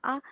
啊。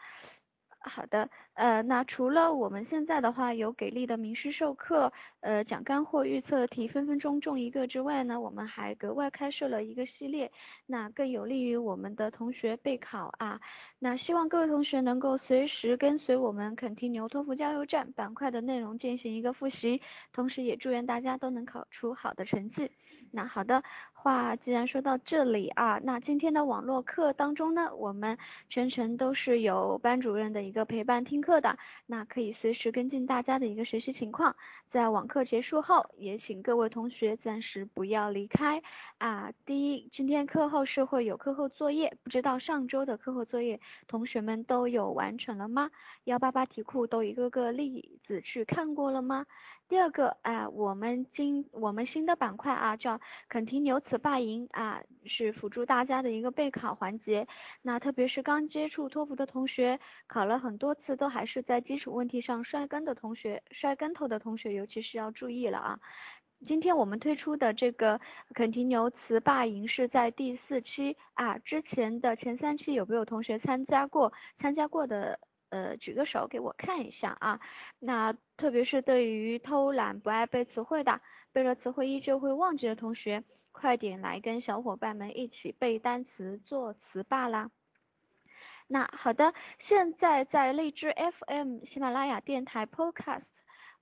好的，呃，那除了我们现在的话有给力的名师授课，呃，讲干货、预测题，分分钟中一个之外呢，我们还格外开设了一个系列，那更有利于我们的同学备考啊。那希望各位同学能够随时跟随我们肯提牛托福加油站板块的内容进行一个复习，同时也祝愿大家都能考出好的成绩。那好的话，既然说到这里啊，那今天的网络课当中呢，我们全程都是有班主任的一个陪伴听课的，那可以随时跟进大家的一个学习情况。在网课结束后，也请各位同学暂时不要离开啊。第一，今天课后是会有课后作业，不知道上周的课后作业同学们都有完成了吗？幺八八题库都一个个例子去看过了吗？第二个啊，我们今我们新的板块啊，叫肯提牛词霸赢啊，是辅助大家的一个备考环节。那特别是刚接触托福的同学，考了很多次都还是在基础问题上摔跟的同学，摔跟头的同学，尤其是要注意了啊。今天我们推出的这个肯提牛词霸营是在第四期啊，之前的前三期有没有同学参加过？参加过的。呃，举个手给我看一下啊。那特别是对于偷懒不爱背词汇的，背了词汇依旧会忘记的同学，快点来跟小伙伴们一起背单词、做词霸啦。那好的，现在在荔枝 FM、喜马拉雅电台 Podcast、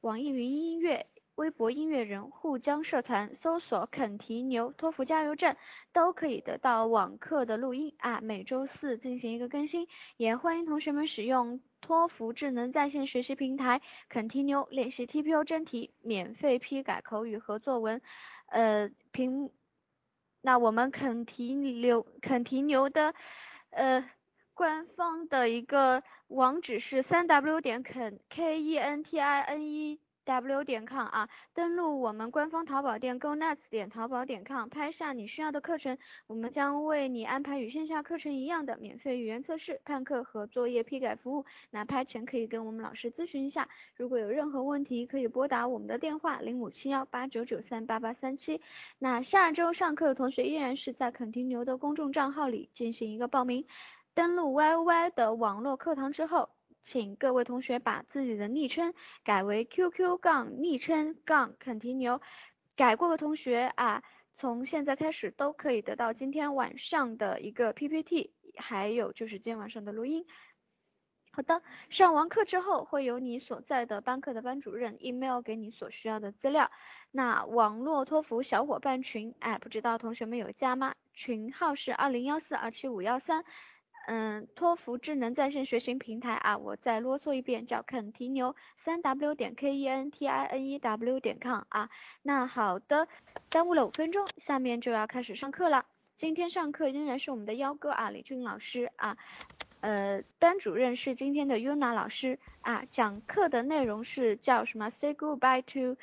网易云音乐。微博音乐人沪江社团搜索肯提牛托福加油站，都可以得到网课的录音啊，每周四进行一个更新，也欢迎同学们使用托福智能在线学习平台肯提牛练习 TPO 真题，免费批改口语和作文。呃，平，那我们肯提牛肯提牛的呃官方的一个网址是三 w 点肯 k e n t i n e。W 点 com 啊，登录我们官方淘宝店 go nuts 点淘宝点 com，拍下你需要的课程，我们将为你安排与线下课程一样的免费语言测试、判课和作业批改服务。那拍前可以跟我们老师咨询一下，如果有任何问题可以拨打我们的电话零五七幺八九九三八八三七。那下周上课的同学依然是在肯定牛的公众账号里进行一个报名，登录 yy 的网络课堂之后。请各位同学把自己的昵称改为 QQ 杠昵称杠肯提牛，改过的同学啊，从现在开始都可以得到今天晚上的一个 PPT，还有就是今天晚上的录音。好的，上完课之后会有你所在的班课的班主任 email 给你所需要的资料。那网络托福小伙伴群，哎，不知道同学们有加吗？群号是二零幺四二七五幺三。嗯，托福智能在线学习平台啊，我再啰嗦一遍，叫肯提牛，三 w 点 k e n t i n e w 点 com 啊。那好的，耽误了五分钟，下面就要开始上课了。今天上课仍然是我们的幺哥啊，李俊老师啊，呃，班主任是今天的 Yuna 老师啊，讲课的内容是叫什么？Say goodbye to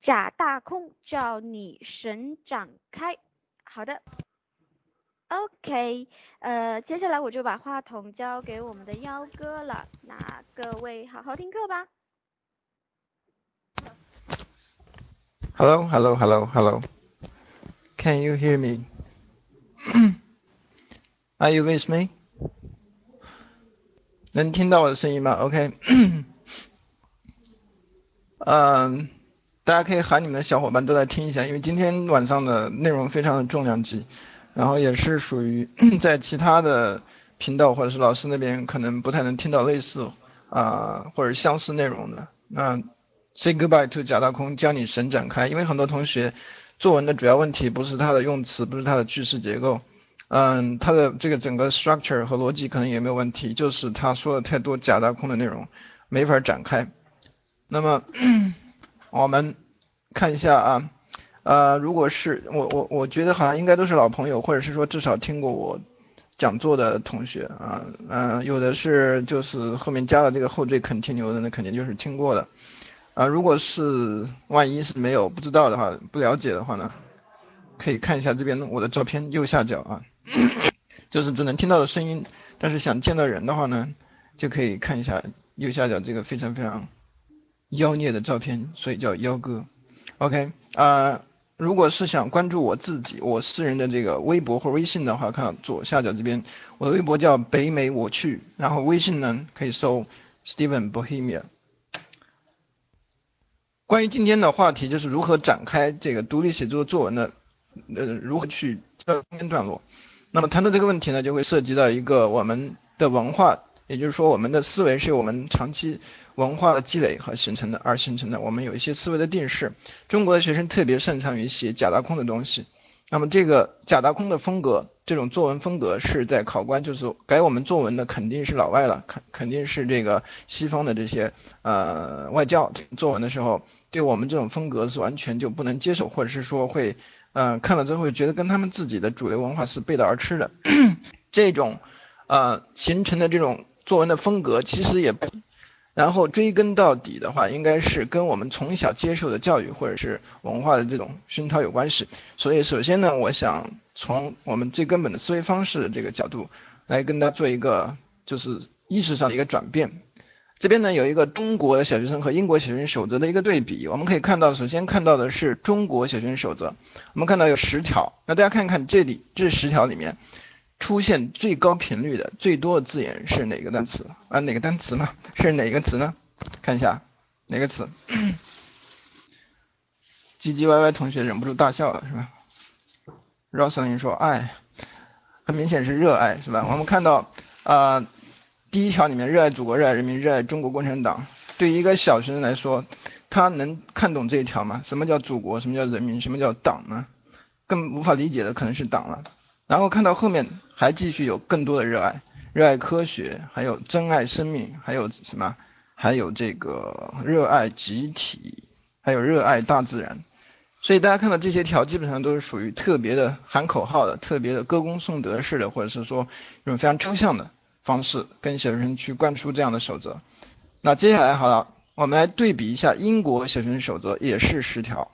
假大空，叫你神展开。好的。OK，呃，接下来我就把话筒交给我们的幺哥了，那各位好好听课吧。Hello, hello, hello, hello. Can you hear me? Are you with me? 能听到我的声音吗？OK。嗯，大家可以喊你们的小伙伴都来听一下，因为今天晚上的内容非常的重量级。然后也是属于 在其他的频道或者是老师那边可能不太能听到类似啊或者相似内容的。那 say goodbye to 假大空将你神展开，因为很多同学作文的主要问题不是它的用词，不是它的句式结构，嗯，它的这个整个 structure 和逻辑可能也没有问题，就是他说的太多假大空的内容没法展开。那么 我们看一下啊。呃，如果是我我我觉得好像应该都是老朋友，或者是说至少听过我讲座的同学啊，嗯，有的是就是后面加了这个后缀 continue 的，那肯定就是听过的啊。如果是万一是没有不知道的话，不了解的话呢，可以看一下这边我的照片右下角啊，就是只能听到的声音，但是想见到人的话呢，就可以看一下右下角这个非常非常妖孽的照片，所以叫妖哥。OK 啊。如果是想关注我自己，我私人的这个微博或微信的话，看左下角这边，我的微博叫北美我去，然后微信呢可以搜 Steven Bohemia。关于今天的话题就是如何展开这个独立写作作文的，呃，如何去中间段落。那么谈到这个问题呢，就会涉及到一个我们的文化，也就是说我们的思维是我们长期文化的积累和形成的而形成的。我们有一些思维的定式。中国的学生特别擅长于写假大空的东西。那么这个假大空的风格，这种作文风格是在考官就是改我们作文的肯定是老外了，肯肯定是这个西方的这些呃外教作文的时候，对我们这种风格是完全就不能接受，或者是说会嗯看了之后觉得跟他们自己的主流文化是背道而驰的。这种呃形成的这种作文的风格，其实也。然后追根到底的话，应该是跟我们从小接受的教育或者是文化的这种熏陶有关系。所以首先呢，我想从我们最根本的思维方式的这个角度来跟大家做一个就是意识上的一个转变。这边呢有一个中国的小学生和英国小学生守则的一个对比，我们可以看到，首先看到的是中国小学生守则，我们看到有十条，那大家看看这里这十条里面。出现最高频率的最多的字眼是哪个单词啊？哪个单词呢？是哪个词呢？看一下哪个词？唧唧歪歪同学忍不住大笑了，是吧？Roslin 说爱，很明显是热爱，是吧？我们看到啊，第一条里面热爱祖国、热爱人民、热爱中国共产党。对于一个小学生来说，他能看懂这一条吗？什么叫祖国？什么叫人民？什么叫党呢？更无法理解的可能是党了。然后看到后面还继续有更多的热爱，热爱科学，还有珍爱生命，还有什么？还有这个热爱集体，还有热爱大自然。所以大家看到这些条基本上都是属于特别的喊口号的，特别的歌功颂德式的，或者是说一种非常抽象的方式跟小学生去灌输这样的守则。那接下来好了，我们来对比一下英国小学生守则，也是十条。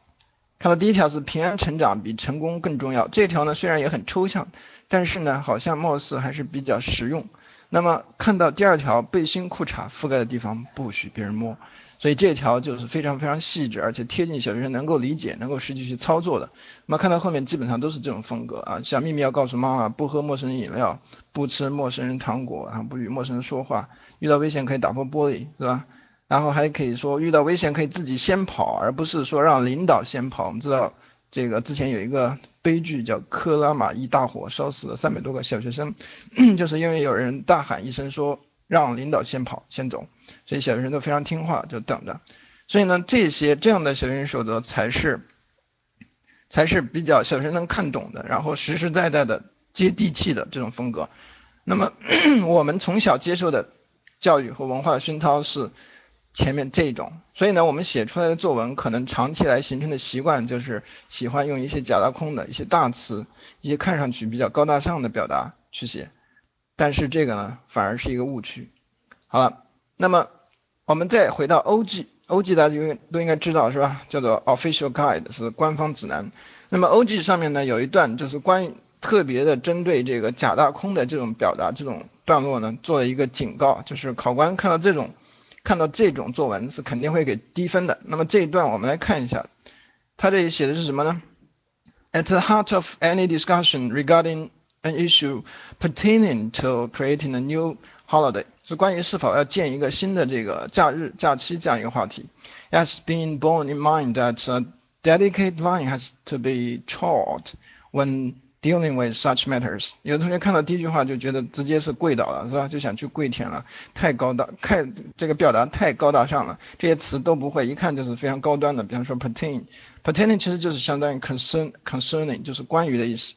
看到第一条是平安成长比成功更重要，这条呢虽然也很抽象，但是呢好像貌似还是比较实用。那么看到第二条背心裤衩覆盖的地方不许别人摸，所以这条就是非常非常细致，而且贴近小学生能够理解、能够实际去操作的。那么看到后面基本上都是这种风格啊，小秘密要告诉妈妈，不喝陌生人饮料，不吃陌生人糖果，啊不与陌生人说话，遇到危险可以打破玻璃，是吧？然后还可以说遇到危险可以自己先跑，而不是说让领导先跑。我们知道这个之前有一个悲剧叫克拉玛依大火，烧死了三百多个小学生，就是因为有人大喊一声说让领导先跑先走，所以小学生都非常听话就等着。所以呢，这些这样的小学生守则才是才是比较小学生能看懂的，然后实实在在的接地气的这种风格。那么 我们从小接受的教育和文化的熏陶是。前面这种，所以呢，我们写出来的作文可能长期来形成的习惯就是喜欢用一些假大空的一些大词，一些看上去比较高大上的表达去写，但是这个呢，反而是一个误区。好了，那么我们再回到 OG，OG 大家应都应该知道是吧？叫做 Official Guide 是官方指南。那么 OG 上面呢有一段就是关于特别的针对这个假大空的这种表达这种段落呢做了一个警告，就是考官看到这种。看到这种作文是肯定会给低分的。那么这一段我们来看一下，他这里写的是什么呢？At the heart of any discussion regarding an issue pertaining to creating a new holiday，是关于是否要建一个新的这个假日假期这样一个话题。Has been borne in mind that a delicate line has to be trod when Dealing with such matters，有的同学看到第一句话就觉得直接是跪倒了，是吧？就想去跪舔了，太高大，太这个表达太高大上了，这些词都不会，一看就是非常高端的。比方说 pertaining，pertaining 其实就是相当于 concern，concerning 就是关于的意思。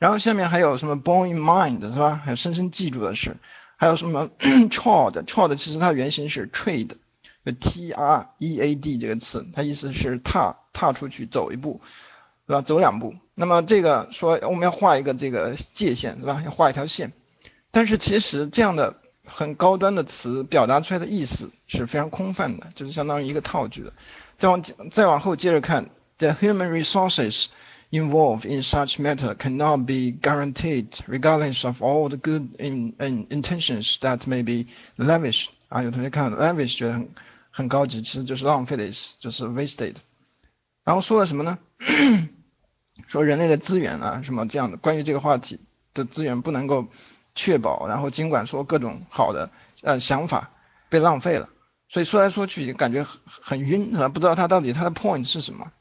然后下面还有什么 born in mind，是吧？还有深深记住的事，还有什么 trod，trod 其实它原型是 trade，t r e a d 这个词，它意思是踏，踏出去走一步。是吧？走两步，那么这个说我们要画一个这个界限，是吧？要画一条线。但是其实这样的很高端的词表达出来的意思是非常空泛的，就是相当于一个套句的。再往再往后接着看，the human resources involved in such matter cannot be guaranteed regardless of all the good in in intentions that may be lavish。啊，有同学看 lavish 觉得很很高级，其实就是浪费的意思，就是 wasted。然后说了什么呢？说人类的资源啊什么这样的，关于这个话题的资源不能够确保，然后尽管说各种好的呃想法被浪费了，所以说来说去感觉很晕是吧？不知道他到底他的 point 是什么。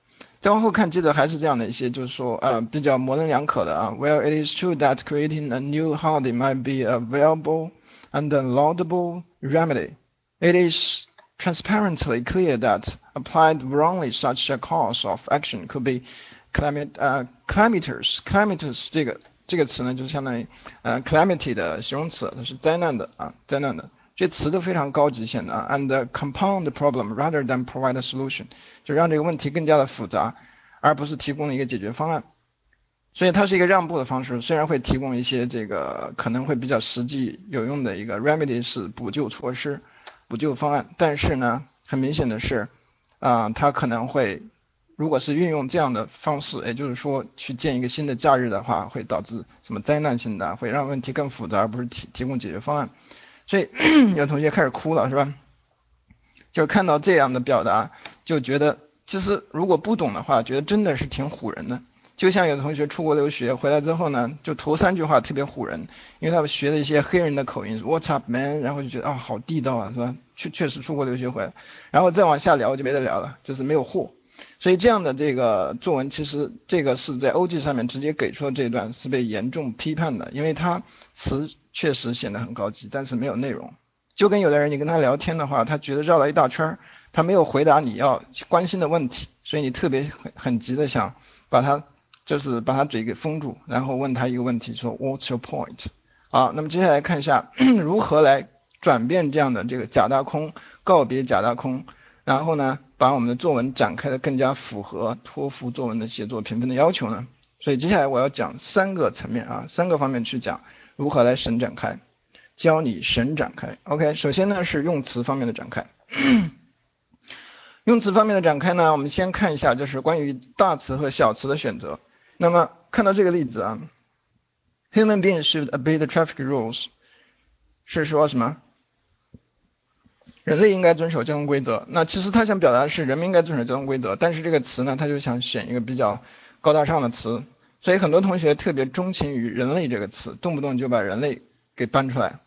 再往后看，接着还是这样的一些，就是说呃比较模棱两可的啊。Well, it is true that creating a new holiday might be a valuable and a laudable remedy. It is transparently clear that applied wrongly, such a course of action could be climate 呃 calamitous calamitous 这个这个词呢，就相当于呃 calamity 的形容词，它是灾难的啊灾难的。这词都非常高级显得啊，and compound problem rather than provide a solution，就让这个问题更加的复杂，而不是提供一个解决方案。所以它是一个让步的方式，虽然会提供一些这个可能会比较实际有用的一个 remedy 是补救措施、补救方案，但是呢，很明显的是，啊，它可能会，如果是运用这样的方式，也就是说去建一个新的假日的话，会导致什么灾难性的，会让问题更复杂，而不是提提供解决方案。所以 有同学开始哭了，是吧？就是看到这样的表达，就觉得其实如果不懂的话，觉得真的是挺唬人的。就像有的同学出国留学回来之后呢，就头三句话特别唬人，因为他们学了一些黑人的口音，What's up man？然后就觉得啊好地道啊，是吧？确确实出国留学回来，然后再往下聊就没得聊了，就是没有货。所以这样的这个作文，其实这个是在 OG 上面直接给出了这一段是被严重批判的，因为它词确实显得很高级，但是没有内容。就跟有的人你跟他聊天的话，他觉得绕了一大圈儿，他没有回答你要关心的问题，所以你特别很很急的想把他。就是把他嘴给封住，然后问他一个问题，说 What's your point？好，那么接下来看一下 如何来转变这样的这个假大空，告别假大空，然后呢，把我们的作文展开的更加符合托福作文的写作评分的要求呢？所以接下来我要讲三个层面啊，三个方面去讲如何来神展开，教你神展开。OK，首先呢是用词方面的展开。用词方面的展开呢，我们先看一下就是关于大词和小词的选择。那么看到这个例子啊，Human beings should obey the traffic rules，是说什么？人类应该遵守交通规则。那其实他想表达的是人们应该遵守交通规则，但是这个词呢，他就想选一个比较高大上的词，所以很多同学特别钟情于人类这个词，动不动就把人类给搬出来。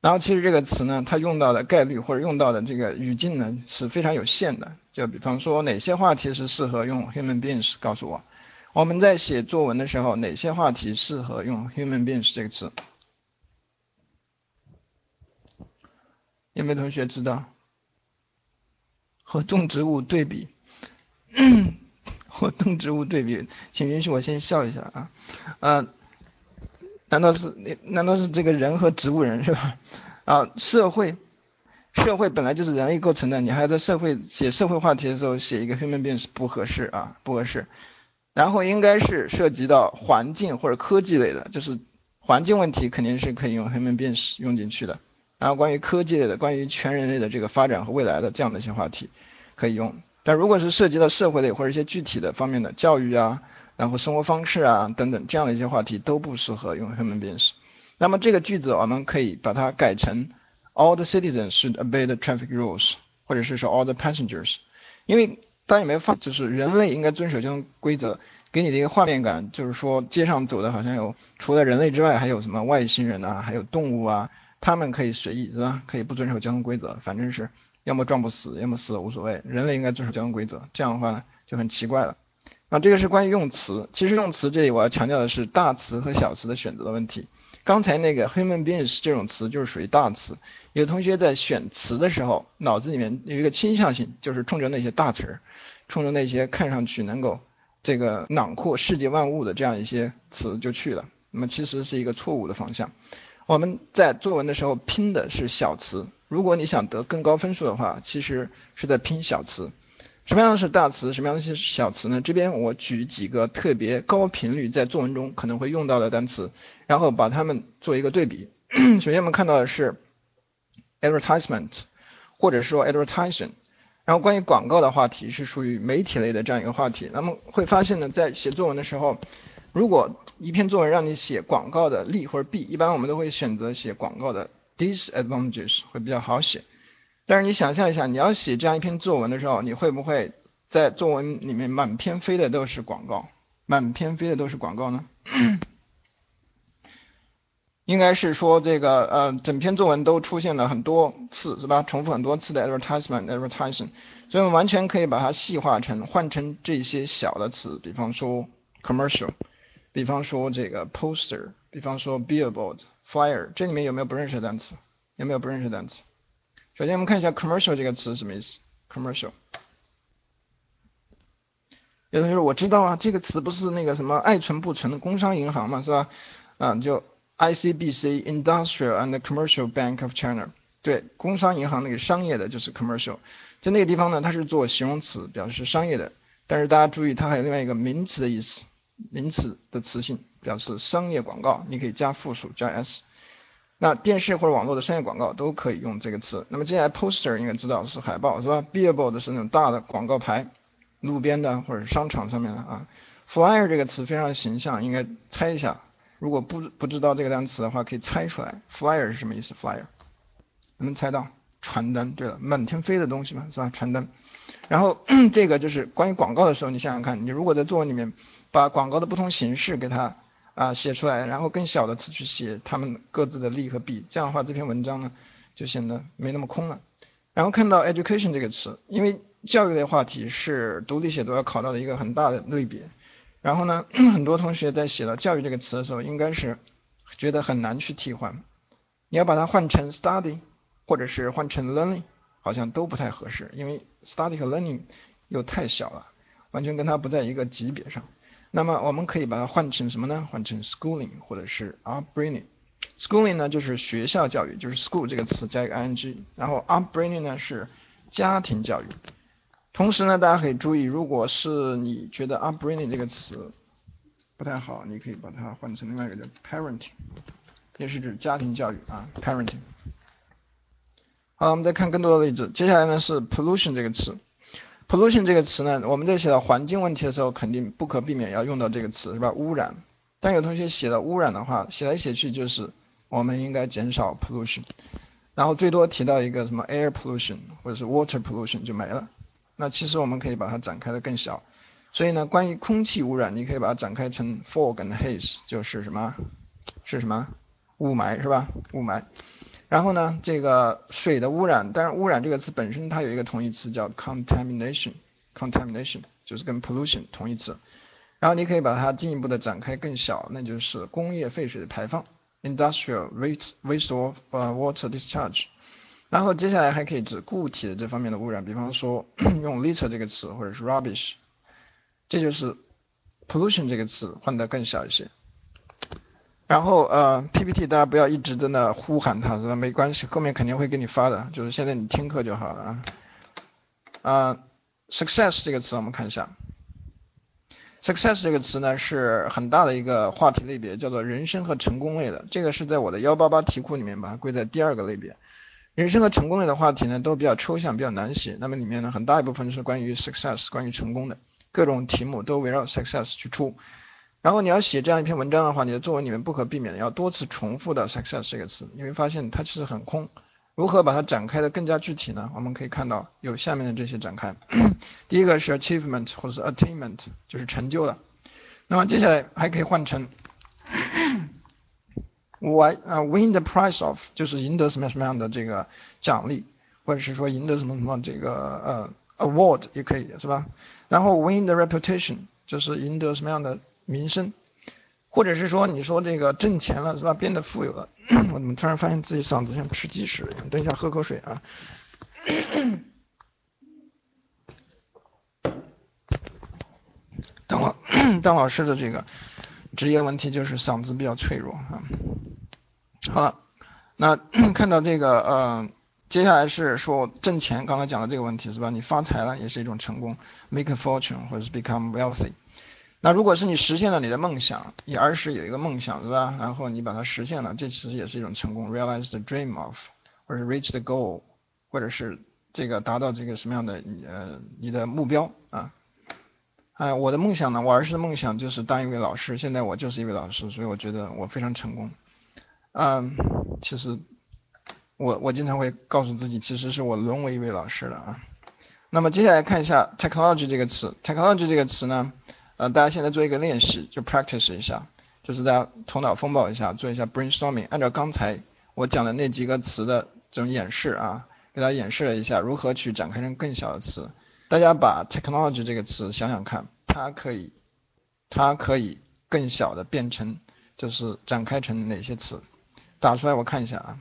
然后其实这个词呢，它用到的概率或者用到的这个语境呢是非常有限的。就比方说哪些话题是适合用 human beings，告诉我。我们在写作文的时候，哪些话题适合用 human beings 这个词？有没有同学知道？和动植物对比，和动植物对比，请允许我先笑一下啊。嗯，难道是难道是这个人和植物人是吧？啊，社会，社会本来就是人类构成的，你还要在社会写社会话题的时候写一个 human beings 不合适啊，不合适。然后应该是涉及到环境或者科技类的，就是环境问题肯定是可以用 human beings 用进去的。然后关于科技类的，关于全人类的这个发展和未来的这样的一些话题可以用。但如果是涉及到社会类或者一些具体的方面的教育啊，然后生活方式啊等等这样的一些话题都不适合用 human beings。那么这个句子我们可以把它改成 all the citizens should obey the traffic rules，或者是说 all the passengers，因为。大家有没有发，就是人类应该遵守交通规则，给你的一个画面感，就是说街上走的好像有除了人类之外，还有什么外星人啊，还有动物啊，他们可以随意是吧？可以不遵守交通规则，反正是要么撞不死，要么死了无所谓。人类应该遵守交通规则，这样的话呢就很奇怪了。那这个是关于用词，其实用词这里我要强调的是大词和小词的选择的问题。刚才那个 human beings 这种词就是属于大词，有同学在选词的时候，脑子里面有一个倾向性，就是冲着那些大词儿，冲着那些看上去能够这个囊括世界万物的这样一些词就去了。那么其实是一个错误的方向。我们在作文的时候拼的是小词，如果你想得更高分数的话，其实是在拼小词。什么样的是大词，什么样的是小词呢？这边我举几个特别高频率在作文中可能会用到的单词，然后把它们做一个对比。首先我们看到的是 advertisement，或者说 advertising。然后关于广告的话题是属于媒体类的这样一个话题。那么会发现呢，在写作文的时候，如果一篇作文让你写广告的利或者弊，一般我们都会选择写广告的 disadvantages 会比较好写。但是你想象一下，你要写这样一篇作文的时候，你会不会在作文里面满篇飞的都是广告？满篇飞的都是广告呢？应该是说这个呃，整篇作文都出现了很多次，是吧？重复很多次的 advertisement，advertising，所以我们完全可以把它细化成换成这些小的词，比方说 commercial，比方说这个 poster，比方说 billboard，flyer，这里面有没有不认识的单词？有没有不认识的单词？首先我们看一下 commercial 这个词什么意思？commercial，有同学说我知道啊，这个词不是那个什么爱存不存的工商银行嘛，是吧？啊，就。ICBC Industrial and Commercial Bank of China，对，工商银行那个商业的就是 commercial，在那个地方呢，它是做形容词，表示商业的。但是大家注意，它还有另外一个名词的意思，名词的词性表示商业广告，你可以加复数加 s。那电视或者网络的商业广告都可以用这个词。那么接下来 poster 应该知道是海报是吧？billboard 是那种大的广告牌，路边的或者商场上面的啊。flyer 这个词非常形象，应该猜一下。如果不不知道这个单词的话，可以猜出来，flyer 是什么意思？flyer 能猜到？传单。对了，满天飞的东西嘛，是吧？传单。然后 这个就是关于广告的时候，你想想看，你如果在作文里面把广告的不同形式给它啊写出来，然后更小的词去写它们各自的利和弊，这样的话这篇文章呢就显得没那么空了。然后看到 education 这个词，因为教育类话题是独立写作要考到的一个很大的类别。然后呢，很多同学在写到教育这个词的时候，应该是觉得很难去替换。你要把它换成 study，或者是换成 learning，好像都不太合适，因为 study 和 learning 又太小了，完全跟它不在一个级别上。那么我们可以把它换成什么呢？换成 schooling 或者是 upbringing。schooling 呢就是学校教育，就是 school 这个词加一个 ing，然后 upbringing 呢是家庭教育。同时呢，大家可以注意，如果是你觉得 upbringing 这个词不太好，你可以把它换成另外一个叫 parenting，也是指家庭教育啊，parenting。好，我们再看更多的例子。接下来呢是 pollution 这个词，pollution 这个词呢，我们在写到环境问题的时候，肯定不可避免要用到这个词，是吧？污染。但有同学写到污染的话，写来写去就是我们应该减少 pollution，然后最多提到一个什么 air pollution 或者是 water pollution 就没了。那其实我们可以把它展开的更小，所以呢，关于空气污染，你可以把它展开成 fog and haze，就是什么？是什么？雾霾是吧？雾霾。然后呢，这个水的污染，但是污染这个词本身它有一个同义词叫 contamination，contamination 就是跟 pollution 同义词。然后你可以把它进一步的展开更小，那就是工业废水的排放，industrial waste waste of water discharge。然后接下来还可以指固体的这方面的污染，比方说 用 litter 这个词或者是 rubbish，这就是 pollution 这个词换得更小一些。然后呃 PPT 大家不要一直在那呼喊他是吧？没关系，后面肯定会给你发的，就是现在你听课就好了啊。啊，success 这个词我们看一下，success 这个词呢是很大的一个话题类别，叫做人生和成功类的，这个是在我的幺八八题库里面把它归在第二个类别。人生和成功类的话题呢，都比较抽象，比较难写。那么里面呢，很大一部分是关于 success，关于成功的，各种题目都围绕 success 去出。然后你要写这样一篇文章的话，你的作文里面不可避免的要多次重复的 success 这个词，你会发现它其实很空。如何把它展开的更加具体呢？我们可以看到有下面的这些展开。第一个是 achievement 或者是 attainment，就是成就了。那么接下来还可以换成。我啊，win the prize of 就是赢得什么什么样的这个奖励，或者是说赢得什么什么这个呃 award 也可以是吧？然后 win the reputation 就是赢得什么样的民生，或者是说你说这个挣钱了是吧？变得富有了，我怎么突然发现自己嗓子像吃鸡屎一样？等一下喝口水啊。当老 当老师的这个职业问题就是嗓子比较脆弱啊。好了，那 看到这个，呃，接下来是说挣钱，刚才讲的这个问题是吧？你发财了也是一种成功，make a fortune 或者是 become wealthy。那如果是你实现了你的梦想，你儿时有一个梦想是吧？然后你把它实现了，这其实也是一种成功，realize the dream of，或者 reach the goal，或者是这个达到这个什么样的呃你的目标啊？哎，我的梦想呢，我儿时的梦想就是当一位老师，现在我就是一位老师，所以我觉得我非常成功。嗯，其实我我经常会告诉自己，其实是我沦为一位老师了啊。那么接下来看一下 technology 这个词，technology 这个词呢，呃，大家现在做一个练习，就 practice 一下，就是大家头脑风暴一下，做一下 brainstorming，按照刚才我讲的那几个词的这种演示啊，给大家演示了一下如何去展开成更小的词。大家把 technology 这个词想想看，它可以，它可以更小的变成，就是展开成哪些词？打出来我看一下啊。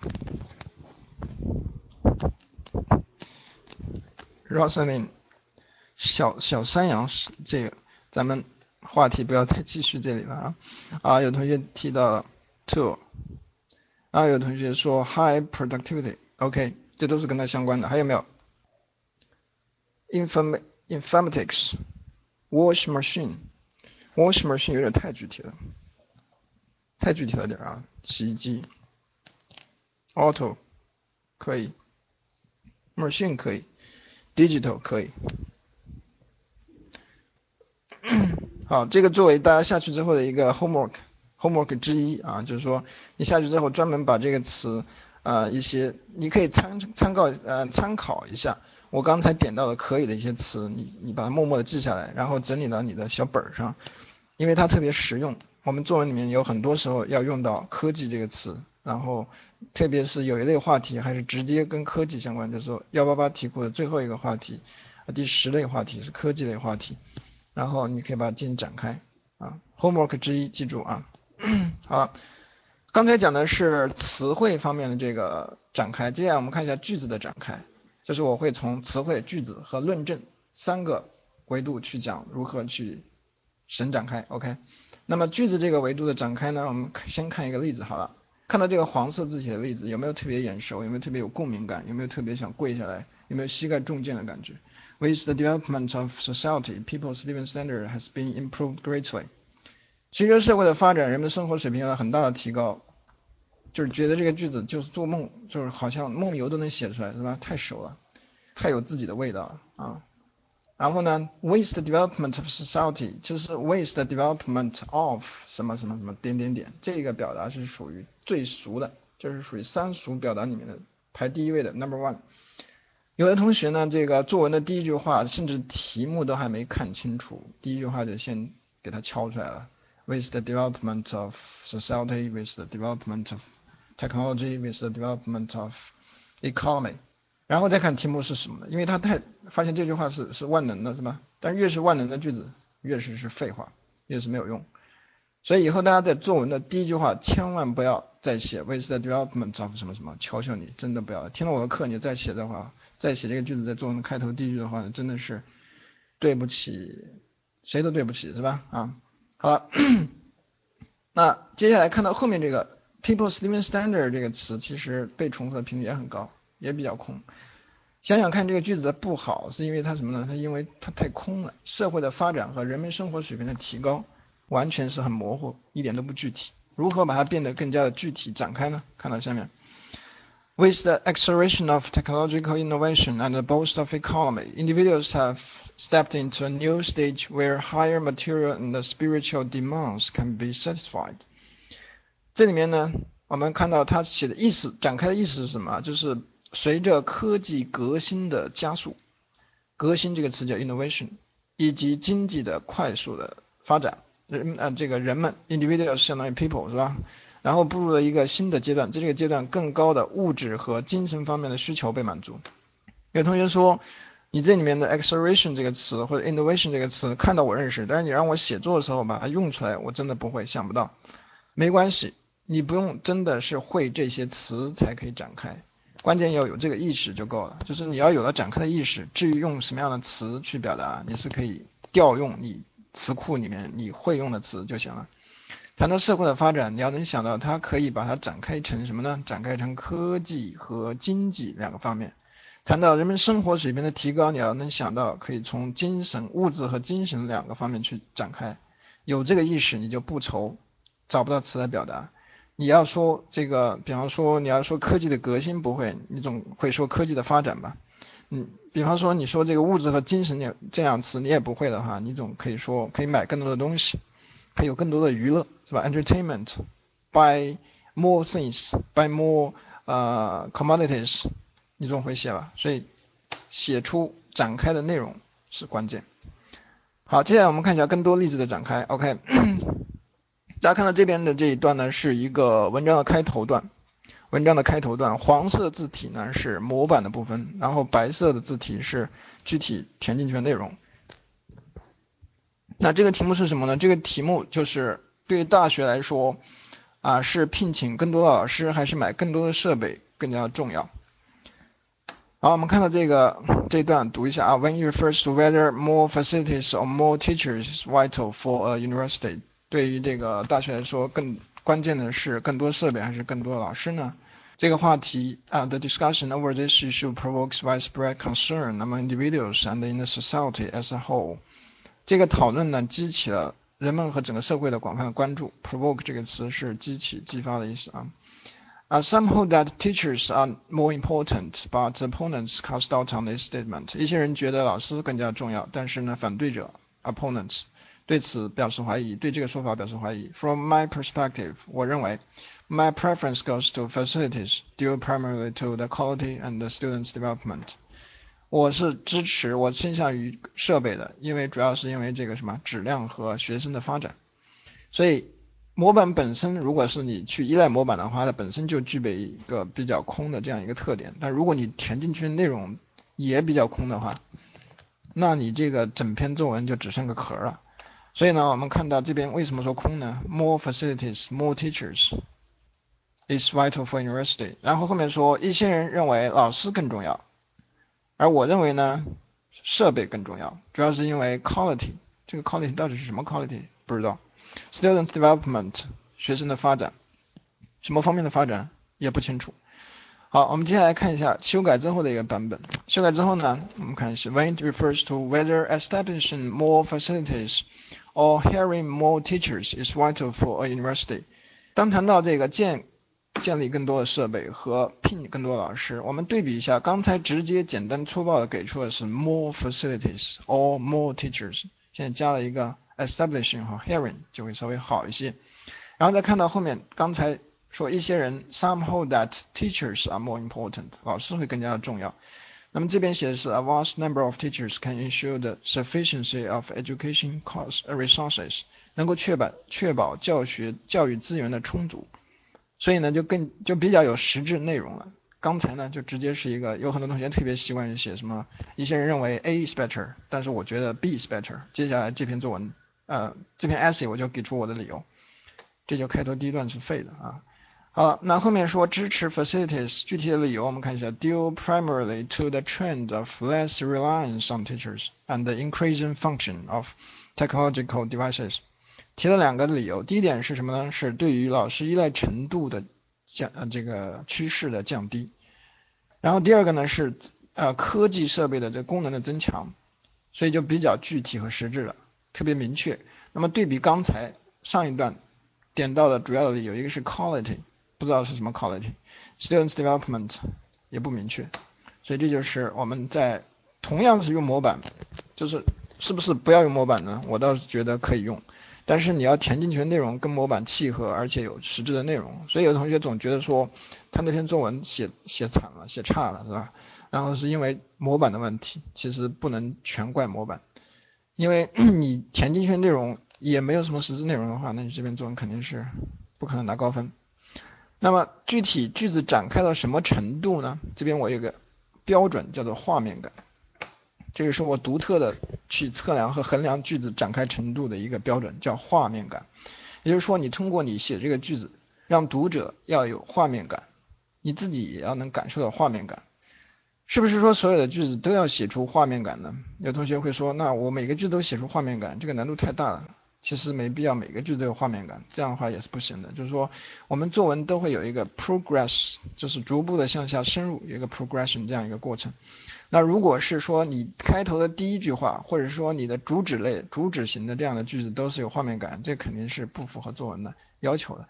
Rosalind，小小山羊是这个，咱们话题不要再继续这里了啊。啊，有同学提到了 tool，啊，有同学说 high productivity，OK，这都是跟它相关的。还有没有？inform informatics，wash machine，wash machine 有点太具体了，太具体了点啊。洗衣机，auto 可以，machine 可以。Digital 可以，好，这个作为大家下去之后的一个 homework homework 之一啊，就是说你下去之后专门把这个词啊一些，你可以参参考呃参考一下我刚才点到的可以的一些词，你你把它默默的记下来，然后整理到你的小本儿上，因为它特别实用。我们作文里面有很多时候要用到科技这个词。然后，特别是有一类话题还是直接跟科技相关，就是说幺八八题库的最后一个话题，啊，第十类话题是科技类话题，然后你可以把它进行展开啊，homework 之一，记住啊。好，刚才讲的是词汇方面的这个展开，接下来我们看一下句子的展开，就是我会从词汇、句子和论证三个维度去讲如何去神展开，OK？那么句子这个维度的展开呢，我们先看一个例子好了。看到这个黄色字体的例子，有没有特别眼熟？有没有特别有共鸣感？有没有特别想跪下来？有没有膝盖中箭的感觉？With the development of society, people's living standard has been improved greatly. 随着社会的发展，人们生活水平有了很大的提高。就是觉得这个句子就是做梦，就是好像梦游都能写出来，是吧？太熟了，太有自己的味道了啊！然后呢，with the development of society，其实 with the development of 什么什么什么点点点，这个表达是属于最俗的，就是属于三俗表达里面的排第一位的 number one。有的同学呢，这个作文的第一句话，甚至题目都还没看清楚，第一句话就先给他敲出来了，with the development of society，with the development of technology，with the development of economy。然后再看题目是什么，因为他太发现这句话是是万能的，是吧？但越是万能的句子，越是是废话，越是没有用。所以以后大家在作文的第一句话，千万不要再写 with the development of 什么什么，求求你，真的不要。听了我的课，你再写的话，再写这个句子在作文开头第一句的话，真的是对不起，谁都对不起，是吧？啊，好了，那接下来看到后面这个 people's living standard 这个词，其实被重复的频率也很高。也比较空，想想看这个句子的不好，是因为它什么呢？它因为它太空了。社会的发展和人们生活水平的提高，完全是很模糊，一点都不具体。如何把它变得更加的具体展开呢？看到下面，With the acceleration of technological innovation and the boost of economy, individuals have stepped into a new stage where higher material and spiritual demands can be satisfied。这里面呢，我们看到他写的意思，展开的意思是什么？就是。随着科技革新的加速，革新这个词叫 innovation，以及经济的快速的发展，人呃这个人们 individuals 相当于 people 是吧？然后步入了一个新的阶段，在这个阶段，更高的物质和精神方面的需求被满足。有同学说，你这里面的 acceleration 这个词或者 innovation 这个词，看到我认识，但是你让我写作的时候把它用出来，我真的不会，想不到。没关系，你不用真的是会这些词才可以展开。关键要有这个意识就够了，就是你要有了展开的意识。至于用什么样的词去表达，你是可以调用你词库里面你会用的词就行了。谈到社会的发展，你要能想到它可以把它展开成什么呢？展开成科技和经济两个方面。谈到人们生活水平的提高，你要能想到可以从精神、物质和精神两个方面去展开。有这个意识，你就不愁找不到词来表达。你要说这个，比方说你要说科技的革新不会，你总会说科技的发展吧？嗯，比方说你说这个物质和精神这这样词你也不会的话，你总可以说可以买更多的东西，可以有更多的娱乐，是吧？Entertainment，buy more things，buy more 呃 commodities，你总会写吧？所以写出展开的内容是关键。好，接下来我们看一下更多例子的展开。OK，大家看到这边的这一段呢，是一个文章的开头段。文章的开头段，黄色字体呢是模板的部分，然后白色的字体是具体填进去的内容。那这个题目是什么呢？这个题目就是对大学来说啊，是聘请更多的老师，还是买更多的设备更加重要？好，我们看到这个这段读一下啊。When it refers to whether more facilities or more teachers vital for a university，对于这个大学来说更。关键的是更多设备还是更多的老师呢？这个话题啊，the discussion over this issue provokes widespread concern among individuals and in the society as a whole。这个讨论呢，激起了人们和整个社会的广泛的关注。provoke 这个词是激起、激发的意思啊。啊，some hold that teachers are more important，but opponents cast doubt on this statement。一些人觉得老师更加重要，但是呢，反对者 opponents。 对此表示怀疑，对这个说法表示怀疑。From my perspective，我认为，my preference goes to facilities due primarily to the quality and the students' development。我是支持，我倾向于设备的，因为主要是因为这个什么质量和学生的发展。所以模板本身，如果是你去依赖模板的话，它本身就具备一个比较空的这样一个特点。但如果你填进去内容也比较空的话，那你这个整篇作文就只剩个壳了。所以呢，我们看到这边为什么说空呢？More facilities, more teachers is vital for university。然后后面说，一些人认为老师更重要，而我认为呢，设备更重要。主要是因为 quality，这个 quality 到底是什么 quality？不知道。Student development，学生的发展，什么方面的发展也不清楚。好，我们接下来看一下修改之后的一个版本。修改之后呢，我们看是 when it refers to whether establishing more facilities or hiring more teachers is vital for a university。当谈到这个建建立更多的设备和聘更多的老师，我们对比一下，刚才直接简单粗暴的给出的是 more facilities or more teachers，现在加了一个 establishing 和 hiring 就会稍微好一些。然后再看到后面，刚才。说一些人 some hold that teachers are more important，老师会更加的重要。那么这边写的是 a vast number of teachers can ensure the sufficiency of education cost resources，能够确保确保教学教育资源的充足。所以呢，就更就比较有实质内容了。刚才呢，就直接是一个有很多同学特别习惯于写什么，一些人认为 A is better，但是我觉得 B is better。接下来这篇作文，呃，这篇 essay 我就给出我的理由，这就开头第一段是废的啊。好，那后面说支持 facilities，具体的理由我们看一下，due primarily to the trend of less reliance on teachers and the increasing function of technological devices，提了两个理由，第一点是什么呢？是对于老师依赖程度的降呃这个趋势的降低，然后第二个呢是呃科技设备的这功能的增强，所以就比较具体和实质了，特别明确。那么对比刚才上一段点到的主要的理由，一个是 quality。不知道是什么 quality，students development 也不明确，所以这就是我们在同样是用模板，就是是不是不要用模板呢？我倒是觉得可以用，但是你要填进去的内容跟模板契合，而且有实质的内容。所以有同学总觉得说他那篇作文写写惨了，写差了，是吧？然后是因为模板的问题，其实不能全怪模板，因为 你填进去的内容也没有什么实质内容的话，那你这篇作文肯定是不可能拿高分。那么具体句子展开到什么程度呢？这边我有个标准叫做画面感，这个是我独特的去测量和衡量句子展开程度的一个标准，叫画面感。也就是说，你通过你写这个句子，让读者要有画面感，你自己也要能感受到画面感。是不是说所有的句子都要写出画面感呢？有同学会说，那我每个句子都写出画面感，这个难度太大了。其实没必要每个句子都有画面感，这样的话也是不行的。就是说，我们作文都会有一个 progress，就是逐步的向下深入，有一个 progression 这样一个过程。那如果是说你开头的第一句话，或者说你的主旨类、主旨型的这样的句子都是有画面感，这肯定是不符合作文的要求的。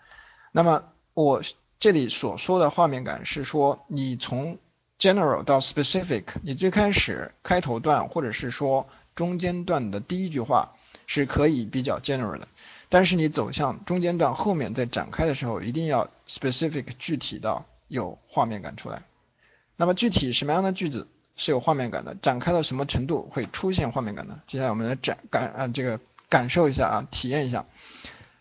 那么我这里所说的画面感是说，你从 general 到 specific，你最开始开头段或者是说中间段的第一句话。是可以比较 general 的，但是你走向中间段后面再展开的时候，一定要 specific 具体到有画面感出来。那么具体什么样的句子是有画面感的，展开到什么程度会出现画面感呢？接下来我们来展感啊这个感受一下啊，体验一下。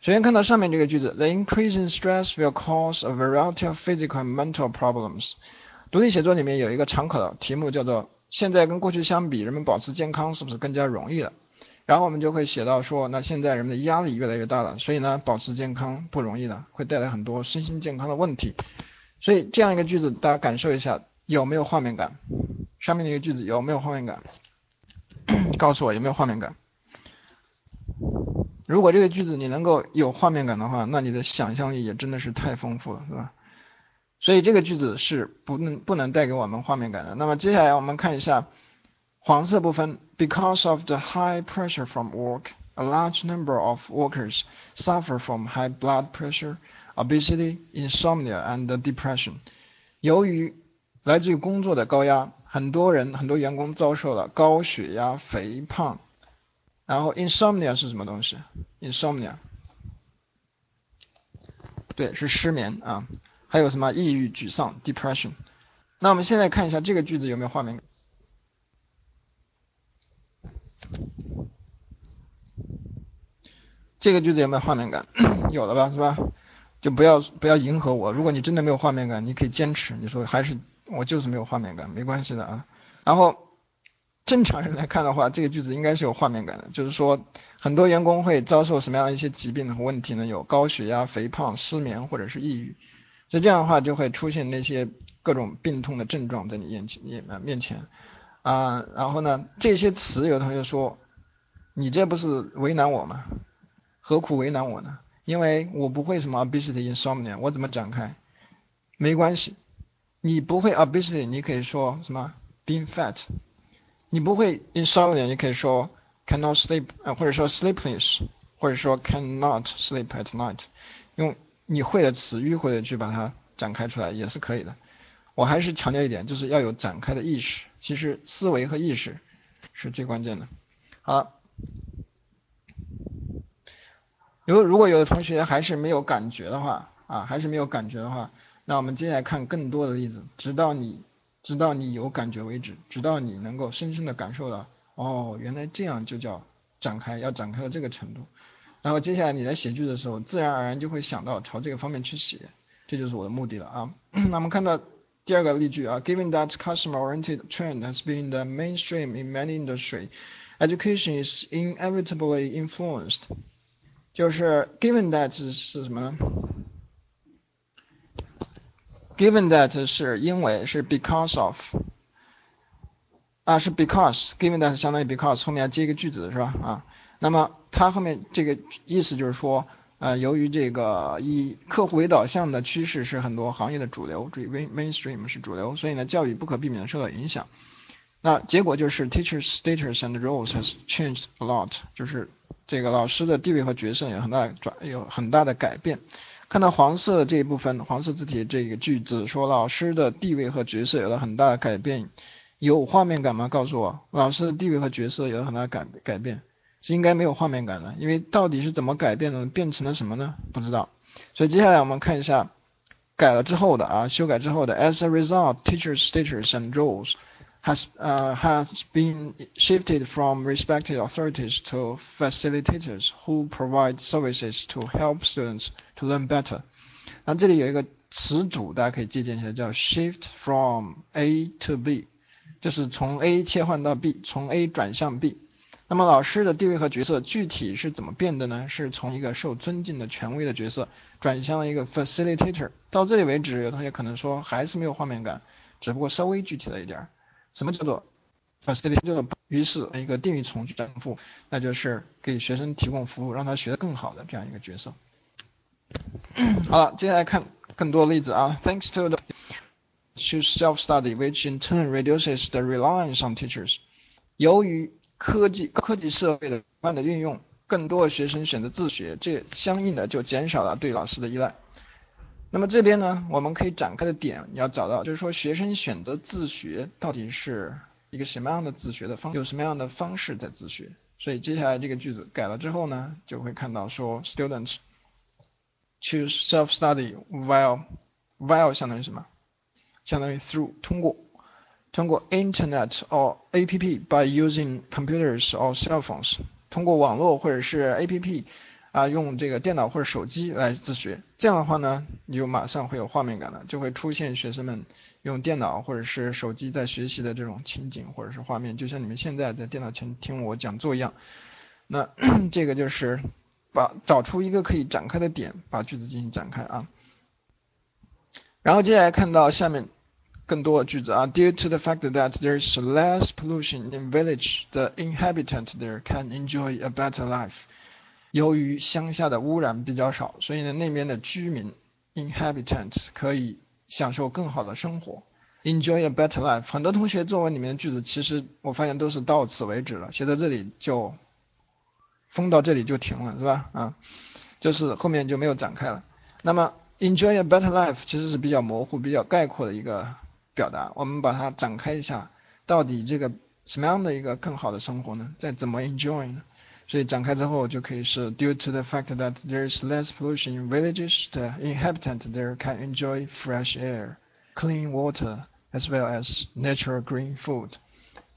首先看到上面这个句子，The increasing stress will cause a variety of physical and mental problems。独立写作里面有一个常考的题目叫做“现在跟过去相比，人们保持健康是不是更加容易了？”然后我们就会写到说，那现在人们的压力越来越大了，所以呢，保持健康不容易了，会带来很多身心健康的问题。所以这样一个句子，大家感受一下有没有画面感？上面那个句子有没有画面感？告诉我有没有画面感？如果这个句子你能够有画面感的话，那你的想象力也真的是太丰富了，是吧？所以这个句子是不能不能带给我们画面感的。那么接下来我们看一下黄色部分，Because of the high pressure from work, a large number of workers suffer from high blood pressure, obesity, insomnia, and depression。由于来自于工作的高压，很多人很多员工遭受了高血压、肥胖。然后 insomnia 是什么东西？insomnia，对，是失眠啊。还有什么抑郁、沮丧 depression。那我们现在看一下这个句子有没有画面？这个句子有没有画面感？有了吧，是吧？就不要不要迎合我。如果你真的没有画面感，你可以坚持。你说还是我就是没有画面感，没关系的啊。然后。正常人来看的话，这个句子应该是有画面感的，就是说很多员工会遭受什么样的一些疾病和问题呢？有高血压、肥胖、失眠或者是抑郁，所以这样的话就会出现那些各种病痛的症状在你眼前面面前啊。然后呢，这些词有同学说，你这不是为难我吗？何苦为难我呢？因为我不会什么 obesity insomnia，我怎么展开？没关系，你不会 obesity，你可以说什么 being fat。你不会 insomnia，你可以说 cannot sleep，或者说 sleepless，或者说 cannot sleep at night，用你会的词迂回的去把它展开出来也是可以的。我还是强调一点，就是要有展开的意识。其实思维和意识是最关键的。好，如如果有的同学还是没有感觉的话，啊，还是没有感觉的话，那我们接下来看更多的例子，直到你。直到你有感觉为止，直到你能够深深的感受到，哦，原来这样就叫展开，要展开到这个程度。然后接下来你在写句的时候，自然而然就会想到朝这个方面去写，这就是我的目的了啊。那我们看到第二个例句啊，Given that customer-oriented trend has been the mainstream in many industry, education is inevitably influenced。就是 given that 是什么呢？Given that 是因为是 because of 啊是 because，given that 相当于 because 后面要接一个句子是吧啊？那么它后面这个意思就是说， 呃，由于这个以客户为导向的趋势是很多行业的主流，注意 mainstream 是主流，所以呢教育不可避免的受到影响。那结果就是 teachers status and roles has changed a lot，就是这个老师的地位和角色有很大转有很大的改变。看到黄色这一部分，黄色字体这个句子说老师的地位和角色有了很大的改变，有画面感吗？告诉我，老师的地位和角色有了很大改改变，是应该没有画面感的，因为到底是怎么改变的，变成了什么呢？不知道。所以接下来我们看一下改了之后的啊，修改之后的。As a result, teachers' status and roles. has uh, has been shifted from respected authorities to facilitators who provide services to help students to learn better。那这里有一个词组，大家可以借鉴一下，叫 shift from A to B，就是从 A 切换到 B，从 A 转向 B。那么老师的地位和角色具体是怎么变的呢？是从一个受尊敬的权威的角色转向了一个 facilitator。到这里为止，有同学可能说还是没有画面感，只不过稍微具体了一点儿。什么叫做 facilitator？于是一个定语从句重复，那就是给学生提供服务，让他学得更好的这样一个角色。好了，接下来看更多的例子啊。Thanks to the choose self-study, which in turn reduces the reliance on teachers。由于科技科技设备的不断的运用，更多的学生选择自学，这相应的就减少了对老师的依赖。那么这边呢，我们可以展开的点，你要找到，就是说学生选择自学到底是一个什么样的自学的方，有什么样的方式在自学。所以接下来这个句子改了之后呢，就会看到说，students choose self-study while while 相当于什么？相当于 through 通过通过 Internet or APP by using computers or cell phones，通过网络或者是 APP 啊，用这个电脑或者手机来自学。这样的话呢，你就马上会有画面感了，就会出现学生们用电脑或者是手机在学习的这种情景或者是画面，就像你们现在在电脑前听我讲座一样。那 这个就是把找出一个可以展开的点，把句子进行展开啊。然后接下来看到下面。更多的句子啊，Due to the fact that there is less pollution in village, the inhabitant there can enjoy a better life。由于乡下的污染比较少，所以呢那边的居民 inhabitant 可以享受更好的生活，enjoy a better life。很多同学作文里面的句子，其实我发现都是到此为止了，写到这里就封到这里就停了，是吧？啊，就是后面就没有展开了。那么 enjoy a better life 其实是比较模糊、比较概括的一个。表达，我们把它展开一下，到底这个什么样的一个更好的生活呢？再怎么 enjoy 呢？所以展开之后就可以是 due to the fact that there is less pollution in villages, the inhabitant there can enjoy fresh air, clean water, as well as natural green food，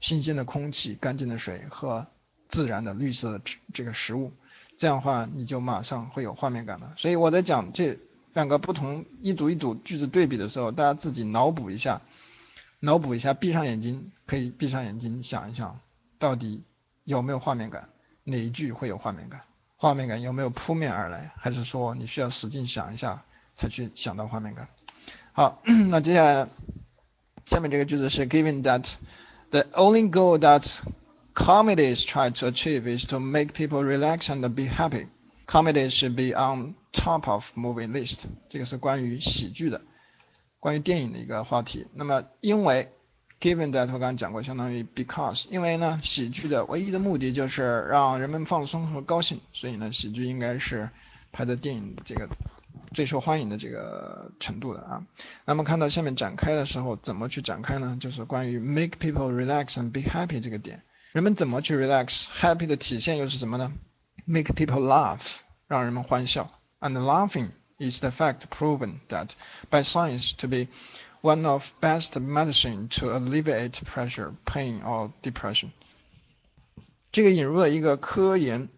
新鲜的空气、干净的水和自然的绿色的这个食物。这样的话你就马上会有画面感了。所以我在讲这两个不同一组一组句子对比的时候，大家自己脑补一下。脑补一下，闭上眼睛，可以闭上眼睛想一想，到底有没有画面感？哪一句会有画面感？画面感有没有扑面而来？还是说你需要使劲想一下才去想到画面感？好，那接下来下面这个句子是 Given that the only goal that comedies try to achieve is to make people relax and be happy, comedies should be on top of movie list。这个是关于喜剧的。关于电影的一个话题，那么因为 given that 我刚刚讲过，相当于 because，因为呢，喜剧的唯一的目的就是让人们放松和高兴，所以呢，喜剧应该是拍的电影这个最受欢迎的这个程度的啊。那么看到下面展开的时候，怎么去展开呢？就是关于 make people relax and be happy 这个点，人们怎么去 relax，happy 的体现又是什么呢？make people laugh，让人们欢笑，and laughing。Is the fact proven that by science to be one of best medicine to alleviate pressure, pain or depression。这个引入了一个科研，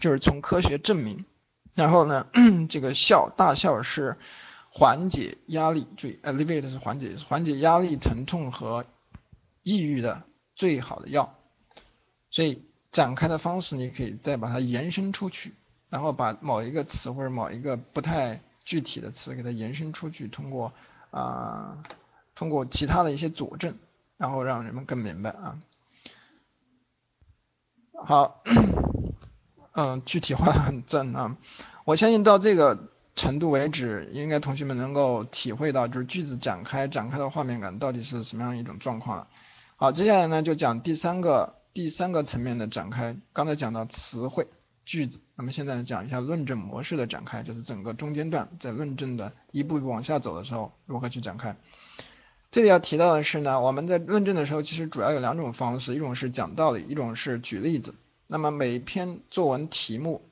就是从科学证明，然后呢，这个笑大笑是缓解压力，注意 alleviate 是缓解，缓解压力、疼痛和抑郁的最好的药。所以展开的方式，你可以再把它延伸出去，然后把某一个词或者某一个不太具体的词给它延伸出去，通过啊，通过其他的一些佐证，然后让人们更明白啊。好，嗯，具体化很正啊。我相信到这个程度为止，应该同学们能够体会到，就是句子展开展开的画面感到底是什么样一种状况了。好，接下来呢就讲第三个第三个层面的展开。刚才讲到词汇。句子，那么现在讲一下论证模式的展开，就是整个中间段在论证的一步一步往下走的时候，如何去展开。这里要提到的是呢，我们在论证的时候，其实主要有两种方式，一种是讲道理，一种是举例子。那么每篇作文题目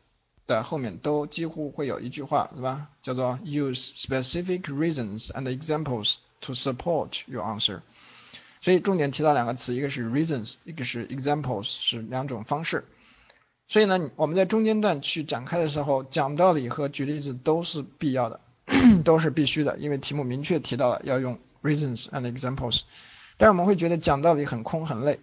的后面都几乎会有一句话，是吧？叫做 use specific reasons and examples to support your answer。所以重点提到两个词，一个是 reasons，一个是 examples，是两种方式。所以呢，我们在中间段去展开的时候，讲道理和举例子都是必要的，都是必须的，因为题目明确提到了要用 reasons and examples。但是我们会觉得讲道理很空很累，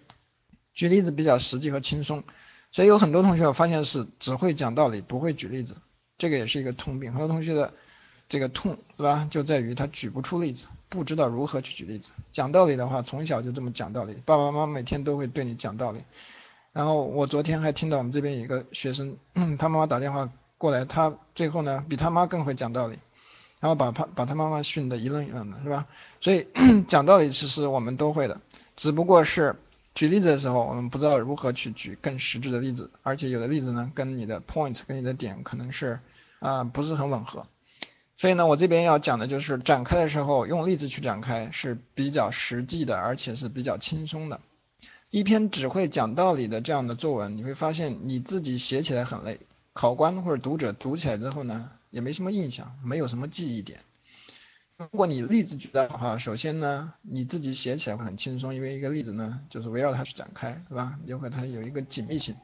举例子比较实际和轻松。所以有很多同学我发现是只会讲道理，不会举例子，这个也是一个通病。很多同学的这个痛是吧，就在于他举不出例子，不知道如何去举例子。讲道理的话，从小就这么讲道理，爸爸妈妈每天都会对你讲道理。然后我昨天还听到我们这边有一个学生，他妈妈打电话过来，他最后呢比他妈更会讲道理，然后把他把他妈妈训得一愣一愣的，是吧？所以 讲道理其实我们都会的，只不过是举例子的时候，我们不知道如何去举更实质的例子，而且有的例子呢跟你的 point 跟你的点可能是啊不是很吻合，所以呢我这边要讲的就是展开的时候用例子去展开是比较实际的，而且是比较轻松的。一篇只会讲道理的这样的作文，你会发现你自己写起来很累，考官或者读者读起来之后呢，也没什么印象，没有什么记忆点。如果你例子举的话，首先呢，你自己写起来会很轻松，因为一个例子呢，就是围绕它去展开，是吧？你就会它有一个紧密性，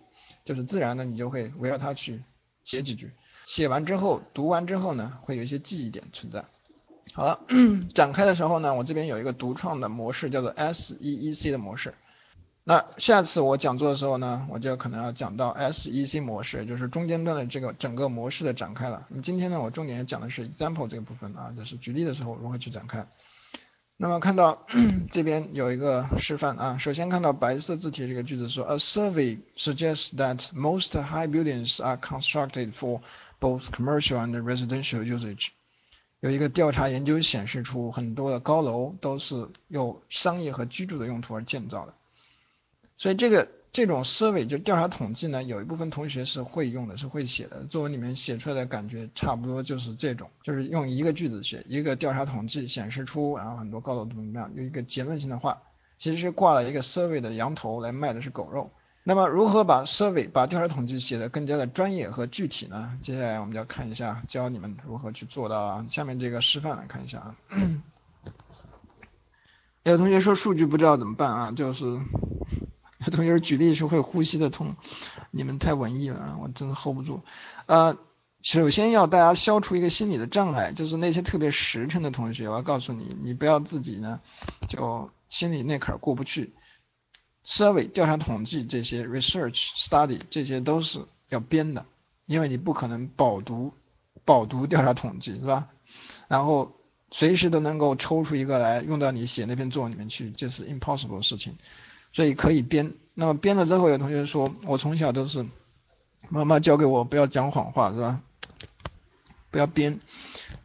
就是自然的你就会围绕它去写几句。写完之后，读完之后呢，会有一些记忆点存在。好了，展开的时候呢，我这边有一个独创的模式，叫做 S E E C 的模式。那下次我讲座的时候呢，我就可能要讲到 S E C 模式，就是中间段的这个整个模式的展开了。那么今天呢，我重点讲的是 example 这个部分啊，就是举例的时候如何去展开。那么看到 这边有一个示范啊，首先看到白色字体这个句子说，A survey suggests that most high buildings are constructed for both commercial and residential usage。有一个调查研究显示出，很多的高楼都是有商业和居住的用途而建造的。所以这个这种 survey 就调查统计呢，有一部分同学是会用的，是会写的。作文里面写出来的感觉差不多就是这种，就是用一个句子写一个调查统计显示出，然后很多高楼怎么怎么样，有一个结论性的话，其实是挂了一个 survey 的羊头来卖的是狗肉。那么如何把 survey 把调查统计写得更加的专业和具体呢？接下来我们就要看一下，教你们如何去做到啊。下面这个示范来看一下啊。有同学说数据不知道怎么办啊，就是。有同学举例是会呼吸的痛，你们太文艺了啊，我真的 hold 不住。呃，首先要大家消除一个心理的障碍，就是那些特别实诚的同学，我要告诉你，你不要自己呢就心里那坎儿过不去。Survey 调查统计这些 research study 这些都是要编的，因为你不可能饱读饱读调查统计是吧？然后随时都能够抽出一个来用到你写那篇作文里面去，这是 impossible 的事情。所以可以编，那么编了之后，有同学说，我从小都是妈妈教给我不要讲谎话，是吧？不要编。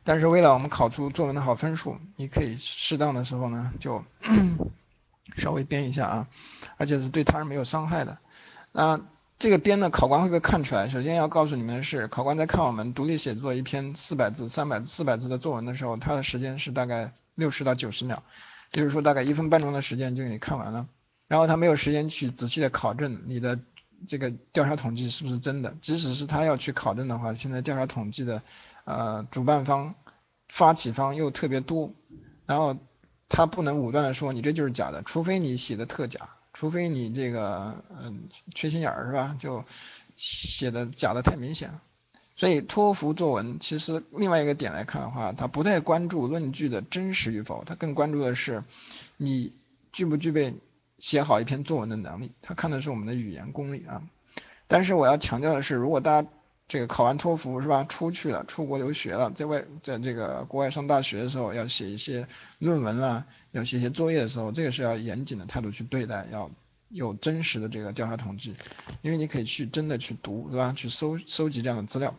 但是为了我们考出作文的好分数，你可以适当的时候呢，就 稍微编一下啊，而且是对他人没有伤害的。那这个编呢，考官会不会看出来？首先要告诉你们的是，考官在看我们独立写作一篇四百字、三百四百字的作文的时候，他的时间是大概六十到九十秒，也就是说大概一分半钟的时间就给你看完了。然后他没有时间去仔细的考证你的这个调查统计是不是真的，即使是他要去考证的话，现在调查统计的呃主办方、发起方又特别多，然后他不能武断的说你这就是假的，除非你写的特假，除非你这个嗯缺心眼儿是吧？就写的假的太明显。所以托福作文其实另外一个点来看的话，他不太关注论据的真实与否，他更关注的是你具不具备。写好一篇作文的能力，他看的是我们的语言功力啊。但是我要强调的是，如果大家这个考完托福是吧，出去了，出国留学了，在外在这个国外上大学的时候，要写一些论文啦，要写一些作业的时候，这个是要严谨的态度去对待，要有真实的这个调查统计，因为你可以去真的去读对吧，去搜搜集这样的资料。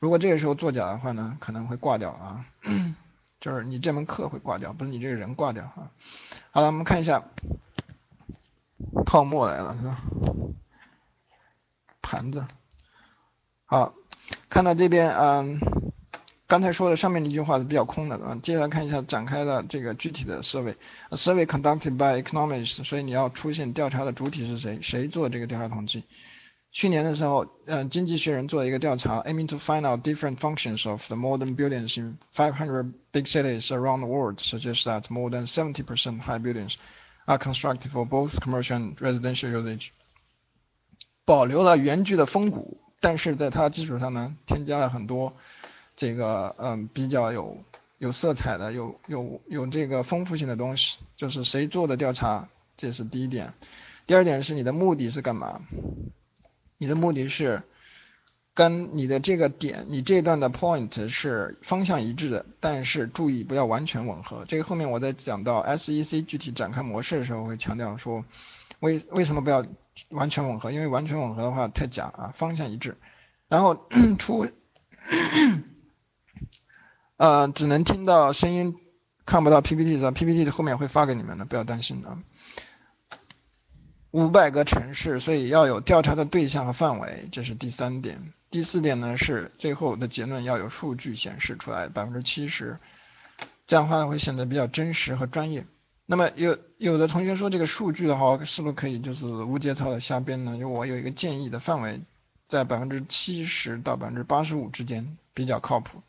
如果这个时候作假的话呢，可能会挂掉啊，就是你这门课会挂掉，不是你这个人挂掉啊。好了，我们看一下。泡沫来了是吧？盘子，好，看到这边，嗯，刚才说的上面那句话是比较空的，嗯，接下来看一下展开的这个具体的 survey，survey conducted by economists，所以你要出现调查的主体是谁，谁做这个调查统计？去年的时候，嗯，经济学人做了一个调查，aiming to find out different functions of the modern buildings in 500 big cities around the world suggest that more than 70% high buildings are constructed for both commercial and residential usage，保留了原句的风骨，但是在它基础上呢，添加了很多这个嗯比较有有色彩的、有有有这个丰富性的东西。就是谁做的调查，这是第一点。第二点是你的目的是干嘛？你的目的是。跟你的这个点，你这段的 point 是方向一致的，但是注意不要完全吻合。这个后面我在讲到 SEC 具体展开模式的时候会强调说，为为什么不要完全吻合？因为完全吻合的话太假啊，方向一致。然后 出，呃，只能听到声音，看不到 PPT 的 PPT 后面会发给你们的，不要担心啊。五百个城市，所以要有调查的对象和范围，这是第三点。第四点呢是最后的结论要有数据显示出来，百分之七十，这样的话会显得比较真实和专业。那么有有的同学说这个数据的话，是不是可以就是无节操的瞎编呢？就我有一个建议的范围，在百分之七十到百分之八十五之间比较靠谱。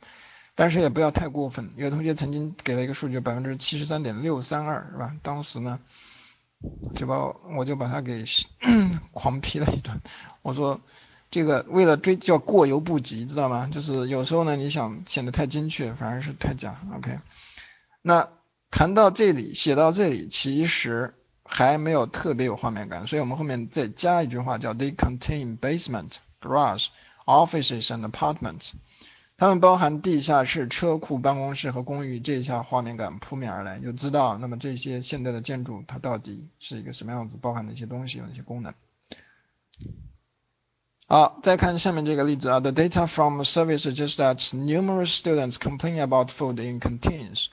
但是也不要太过分。有同学曾经给了一个数据，百分之七十三点六三二，是吧？当时呢，就把我就把他给 狂批了一顿。我说这个为了追叫过犹不及，知道吗？就是有时候呢，你想显得太精确，反而是太假。OK，那谈到这里，写到这里，其实还没有特别有画面感，所以我们后面再加一句话，叫 They contain basement, garage, offices and apartments。它们包含地下室、车库、办公室和公寓，这一下画面感扑面而来，就知道那么这些现代的建筑它到底是一个什么样子，包含哪些东西，有哪些功能。好，再看下面这个例子啊，The data from survey suggests that numerous students complain about food in canteens。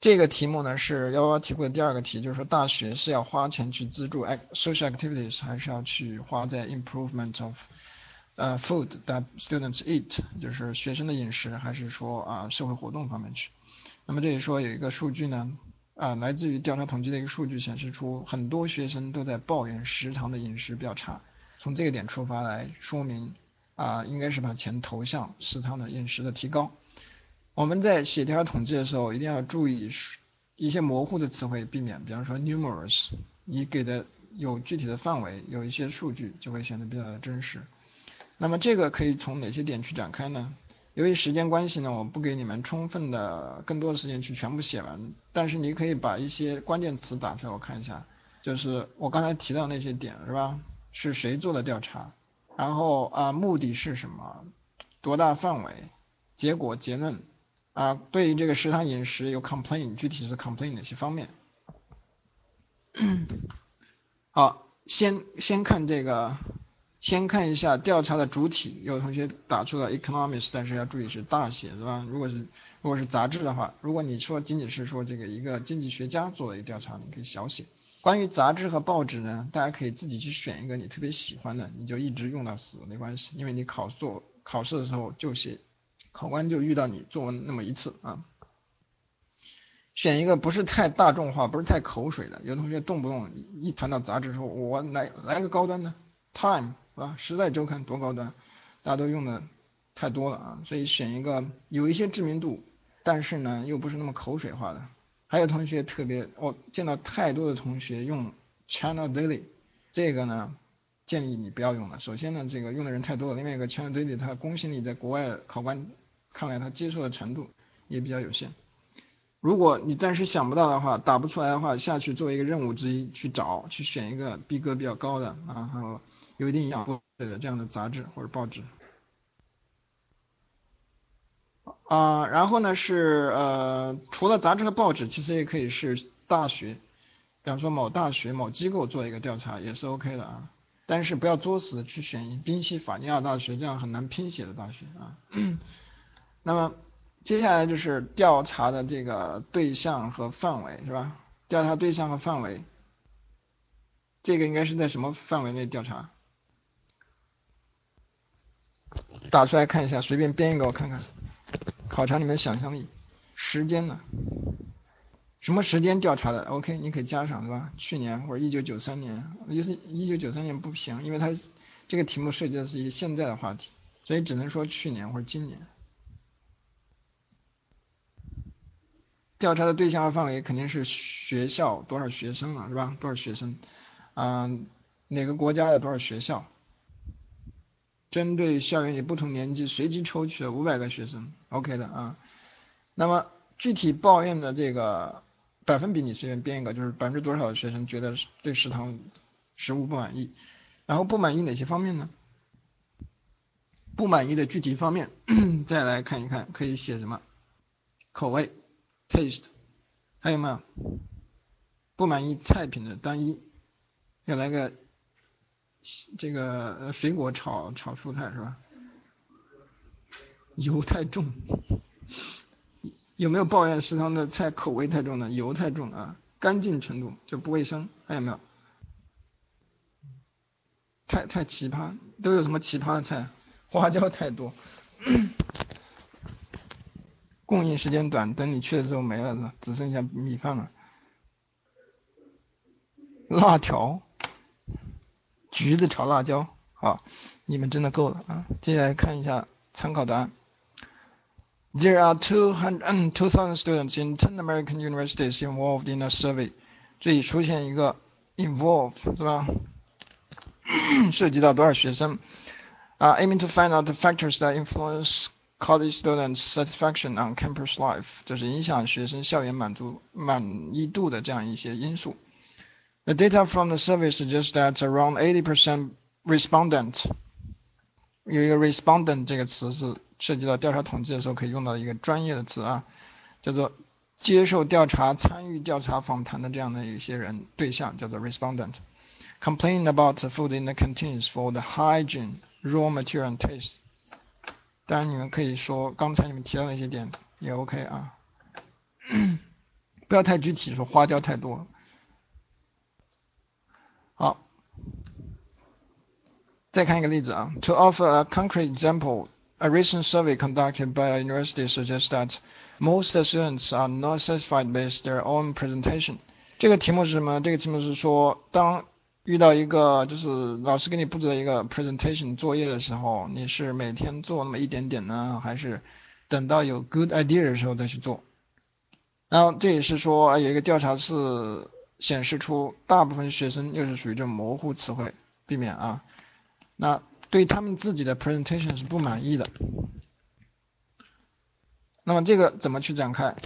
这个题目呢是幺幺题库的第二个题，就是说大学是要花钱去资助 social activities，还是要去花在 improvement of 呃，food that students eat 就是学生的饮食，还是说啊社会活动方面去？那么这里说有一个数据呢，啊来自于调查统计的一个数据显示出很多学生都在抱怨食堂的饮食比较差。从这个点出发来说明啊，应该是把钱投向食堂的饮食的提高。我们在写调查统计的时候一定要注意一些模糊的词汇，避免，比方说 numerous，你给的有具体的范围，有一些数据就会显得比较的真实。那么这个可以从哪些点去展开呢？由于时间关系呢，我不给你们充分的更多的时间去全部写完，但是你可以把一些关键词打出来，我看一下，就是我刚才提到那些点是吧？是谁做的调查？然后啊，目的是什么？多大范围？结果结论啊，对于这个食堂饮食有 complain，具体是 complain 哪些方面？好，先先看这个。先看一下调查的主体，有同学打出了 economics，但是要注意是大写，是吧？如果是如果是杂志的话，如果你说仅仅是说这个一个经济学家做的一个调查，你可以小写。关于杂志和报纸呢，大家可以自己去选一个你特别喜欢的，你就一直用到死没关系，因为你考做考试的时候就写，考官就遇到你作文那么一次啊。选一个不是太大众化，不是太口水的。有同学动不动一谈到杂志说，我来来个高端的 Time。是吧？时代周刊多高端，大家都用的太多了啊，所以选一个有一些知名度，但是呢又不是那么口水化的。还有同学特别，我见到太多的同学用 China Daily，这个呢建议你不要用了。首先呢，这个用的人太多了，另外一个 China Daily 它公信力在国外考官看来它接受的程度也比较有限。如果你暂时想不到的话，打不出来的话，下去作为一个任务之一去找，去选一个逼格比较高的然后有。一定营养的这样的杂志或者报纸啊，然后呢是呃，除了杂志和报纸，其实也可以是大学，比方说某大学某机构做一个调查也是 OK 的啊，但是不要作死去选宾夕法尼亚大学这样很难拼写的大学啊。那么接下来就是调查的这个对象和范围是吧？调查对象和范围，这个应该是在什么范围内调查？打出来看一下，随便编一个我看看，考察你们想象力。时间呢？什么时间调查的？OK，你可以加上是吧？去年或者一九九三年，就是一九九三年不行，因为它这个题目涉及的是一个现在的话题，所以只能说去年或者今年。调查的对象和范围肯定是学校多少学生了是吧？多少学生？嗯，哪个国家的多少学校？针对校园里不同年级随机抽取了五百个学生，OK 的啊。那么具体抱怨的这个百分比你随便编一个，就是百分之多少的学生觉得对食堂食物不满意，然后不满意哪些方面呢？不满意的具体方面 再来看一看，可以写什么？口味，taste，还有没有？不满意菜品的单一，要来个。这个水果炒炒蔬菜是吧？油太重，有没有抱怨食堂的菜口味太重的？油太重啊，干净程度就不卫生，还有没有？太太奇葩，都有什么奇葩的菜？花椒太多，供应时间短，等你去的时候没了，只剩下米饭了，辣条。橘子炒辣椒，好，你们真的够了啊！接下来看一下参考答案。There are two hundred and two thousand students in ten American universities involved in a survey。这里出现一个 involve 是吧？涉及到多少学生？啊、，aiming to find out the factors that influence college students' satisfaction on campus life，就是影响学生校园满足满意度的这样一些因素。The data from the survey suggests that around 80% respondent 有一个 respondent 这个词是涉及到调查统计的时候可以用到一个专业的词啊，叫做接受调查、参与调查访谈的这样的一些人对象叫做 respondent。Complain about the food in the canteens for the hygiene, raw material and taste。当然你们可以说刚才你们提到那些点也 OK 啊，不要太具体说花椒太多。好，再看一个例子啊，To offer a concrete example。A recent survey conducted by a university suggests that most students are not satisfied with their own presentation。这个题目是什么？这个题目是说，当遇到一个就是老师给你布置了一个 presentation 作业的时候，你是每天做那么一点点呢，还是等到有 good idea 的时候再去做？然后这也是说有一个调查是显示出大部分学生又是属于这种模糊词汇，避免啊。那对他们自己的 presentation 是不满意的，那么这个怎么去展开？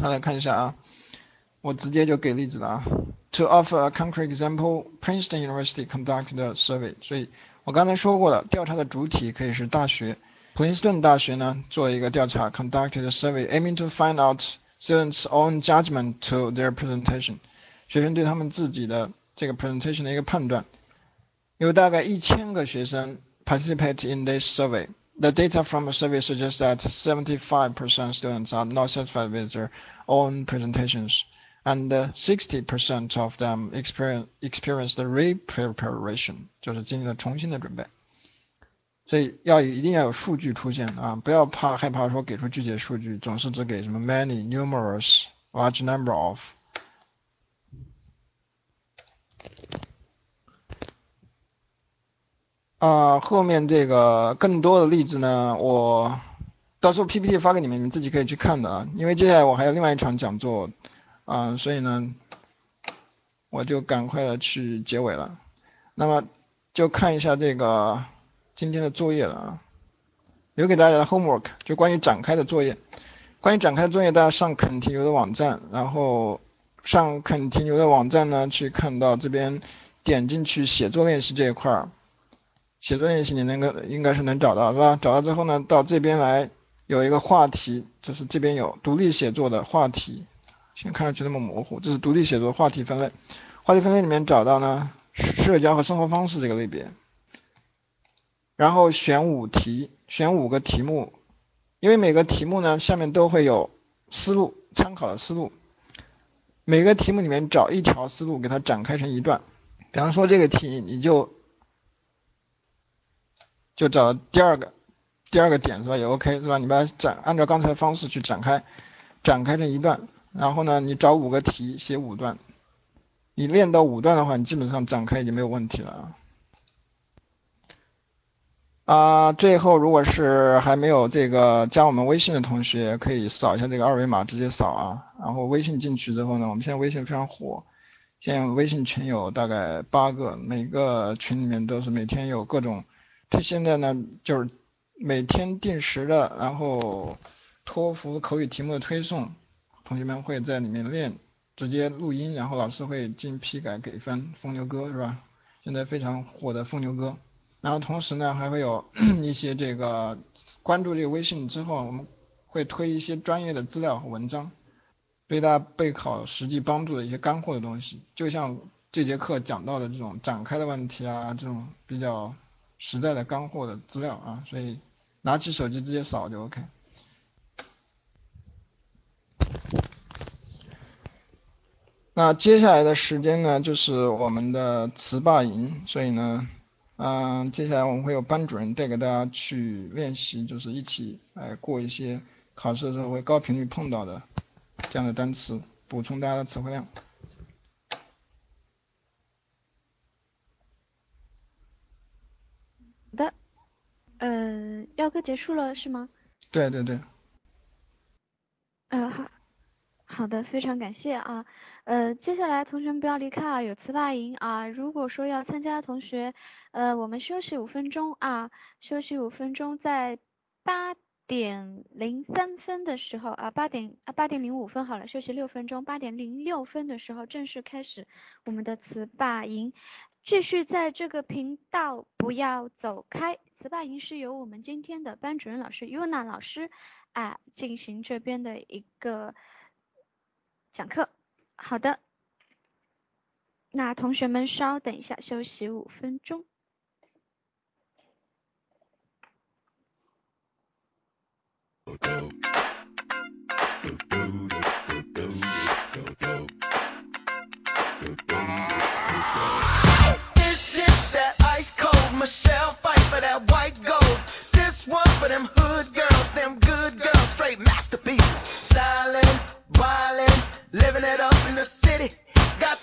大家看一下啊，我直接就给例子了啊。To offer a concrete example, Princeton University conducted a survey。所以我刚才说过了，调查的主体可以是大学。普林斯顿大学呢做一个调查，conducted a survey aiming to find out students' own judgment to their presentation。学生对他们自己的这个 presentation 的一个判断，有大概一千个学生 participate in this survey. The data from the survey suggests that 75% students are not satisfied with their own presentations, and 60% of them experience experience the re-preparation，就是经历了重新的准备。 所以要一定要有数据出现啊，不要怕害怕说给出具体的数据，总是只给什么 many、numerous、large number of。啊，后面这个更多的例子呢，我到时候 PPT 发给你们，你们自己可以去看的啊。因为接下来我还有另外一场讲座，啊，所以呢，我就赶快的去结尾了。那么就看一下这个今天的作业了啊，留给大家的 homework 就关于展开的作业。关于展开的作业，大家上肯提牛的网站，然后上肯提牛的网站呢，去看到这边点进去写作练习这一块儿。写作练习你能够应该是能找到是吧？找到之后呢，到这边来有一个话题，就是这边有独立写作的话题，先看上去那么模糊，这是独立写作话题分类。话题分类里面找到呢，社交和生活方式这个类别，然后选五题，选五个题目，因为每个题目呢下面都会有思路，参考的思路，每个题目里面找一条思路给它展开成一段，比方说这个题你就。就找第二个第二个点是吧？也 OK 是吧？你把它展按照刚才的方式去展开，展开成一段，然后呢，你找五个题写五段，你练到五段的话，你基本上展开已经没有问题了啊。啊，最后如果是还没有这个加我们微信的同学，可以扫一下这个二维码直接扫啊。然后微信进去之后呢，我们现在微信非常火，现在微信群有大概八个，每个群里面都是每天有各种。他现在呢，就是每天定时的，然后托福口语题目的推送，同学们会在里面练，直接录音，然后老师会进批改给分。疯牛哥是吧？现在非常火的疯牛哥。然后同时呢，还会有 一些这个关注这个微信之后，我们会推一些专业的资料和文章，对大家备考实际帮助的一些干货的东西，就像这节课讲到的这种展开的问题啊，这种比较。实在的干货的资料啊，所以拿起手机直接扫就 OK。那接下来的时间呢，就是我们的词霸营，所以呢，嗯，接下来我们会有班主任带给大家去练习，就是一起来过一些考试的时候会高频率碰到的这样的单词，补充大家的词汇量。好的，嗯，要跟。课结束了是吗？对对对。呃好，好的，非常感谢啊。呃，接下来同学们不要离开啊，有词霸营啊。如果说要参加的同学，呃，我们休息五分钟啊，休息五分钟，在八点零三分的时候啊，八点啊八点零五分好了，休息六分钟，八点零六分的时候正式开始我们的词霸营。继续在这个频道，不要走开。词霸营是由我们今天的班主任老师 Yuna 老师啊进行这边的一个讲课。好的，那同学们稍等一下，休息五分钟。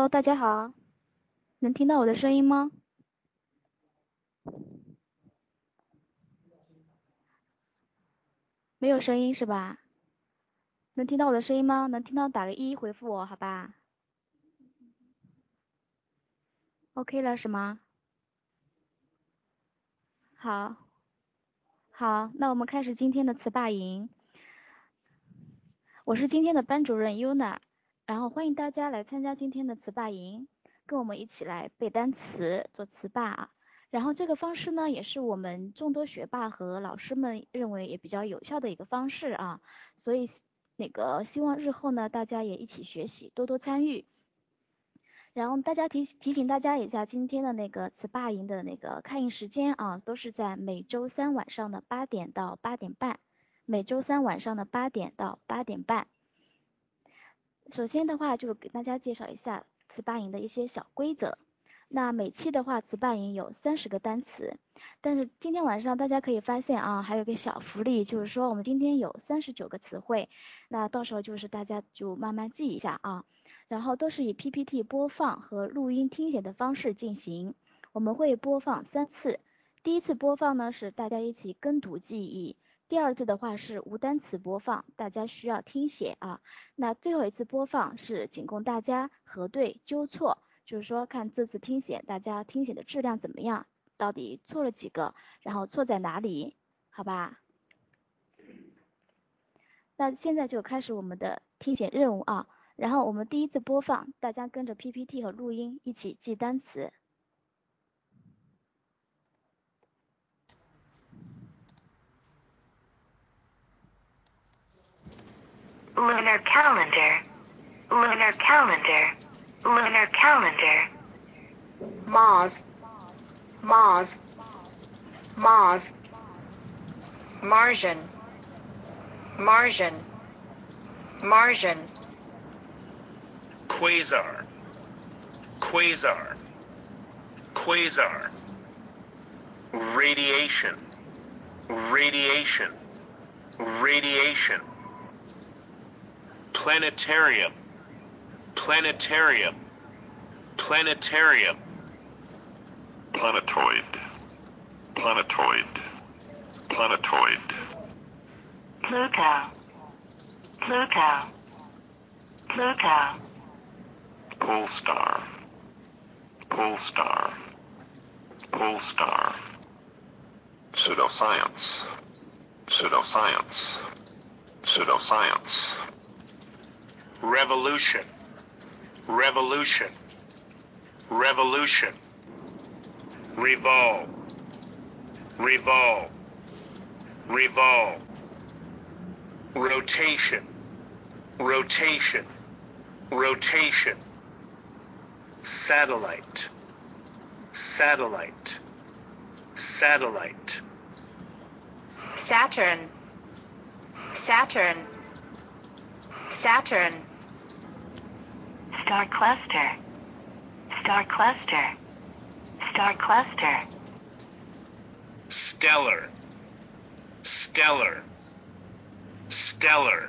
Hello，大家好，能听到我的声音吗？没有声音是吧？能听到我的声音吗？能听到打个一回复我，好吧？OK 了是吗？好，好，那我们开始今天的词霸营。我是今天的班主任 Yuna，然后欢迎大家来参加今天的词霸营，跟我们一起来背单词，做词霸啊。然后这个方式呢，也是我们众多学霸和老师们认为也比较有效的一个方式啊。所以那个希望日后呢，大家也一起学习，多多参与。然后大家提提醒大家一下，今天的那个词霸营的那个开营时间啊，都是在每周三晚上的八点到八点半，每周三晚上的八点到八点半。首先的话，就给大家介绍一下词霸营的一些小规则。那每期的话，词霸营有三十个单词，但是今天晚上大家可以发现啊，还有个小福利，就是说我们今天有三十九个词汇，那到时候就是大家就慢慢记一下啊。然后都是以 PPT 播放和录音听写的方式进行，我们会播放三次。第一次播放呢是大家一起跟读记忆，第二次的话是无单词播放，大家需要听写啊。那最后一次播放是仅供大家核对纠错，就是说看这次听写大家听写的质量怎么样，到底错了几个，然后错在哪里，好吧？那现在就开始我们的听写任务啊。然后我们第一次播放，大家跟着 PPT 和录音一起记单词。Lunar calendar, lunar calendar, lunar calendar, Mars, Mars, Mars, Martian, Martian, Martian, quasar, quasar, quasar, radiation, radiation, radiation, planetarium, planetarium, planetarium, planetoid, planetoid, planetoid. Pluto, Pluto, Pluto, Pole star, pole star, pole star, pseudoscience, pseudoscience, pseudoscience, revolution, revolution, revolution, revolve, revolve, revolve, rotation, rotation, rotation, satellite, satellite, satellite, Saturn, Saturn, Saturn, Star cluster. Star cluster. Star cluster. stellar, stellar, stellar,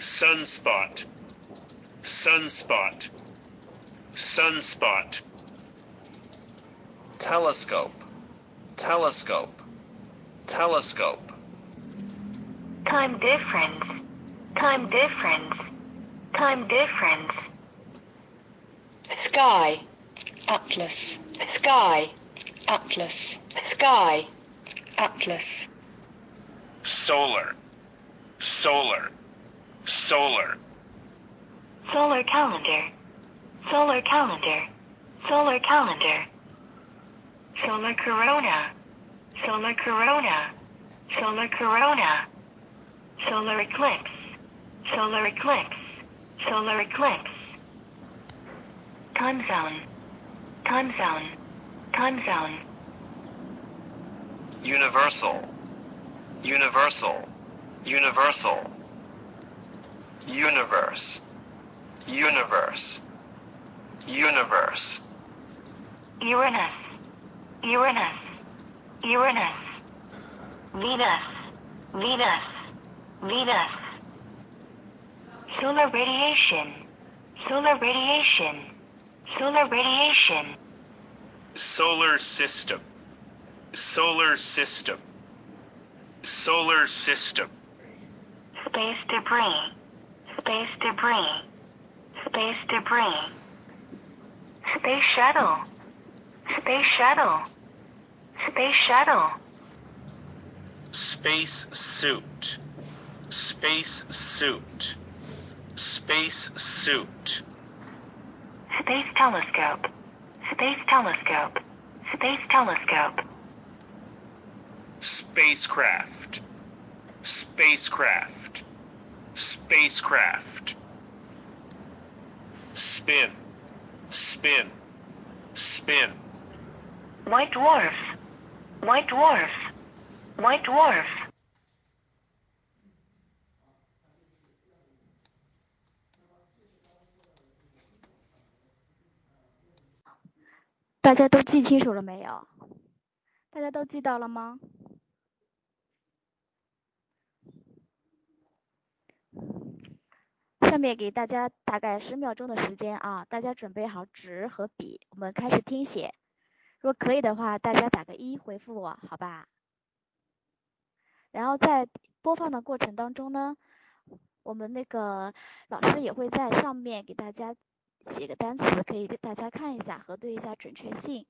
sunspot, sunspot, sunspot, telescope, telescope, telescope, Time difference. Time difference. Time difference. Sky, Atlas, Sky, Atlas, Sky, Atlas, solar, solar, solar, Solar calendar. Solar calendar. Solar calendar. Solar corona. Solar corona. Solar corona. Solar eclipse. Solar eclipse. Solar eclipse. Time zone. Time zone. Time zone. universal, universal, universal, universe, universe, universe, Uranus. Uranus. Uranus. Venus. Venus. Venus. Solar radiation. Solar radiation. Solar radiation. solar system, solar system, solar system, Space debris. Space debris. Space debris. Space shuttle. Space shuttle. Space shuttle. space suit, space suit, space suit, Space telescope. Space telescope. Space telescope. spacecraft, spacecraft, spacecraft, spin, spin, spin, White dwarf. White dwarf. White dwarf. 大家都记清楚了没有？大家都记到了吗？下面给大家大概十秒钟的时间啊，大家准备好纸和笔，我们开始听写。如果可以的话，大家打个一回复我，好吧？然后在播放的过程当中呢，我们那个老师也会在上面给大家写个单词，可以给大家看一下，核对一下准确性。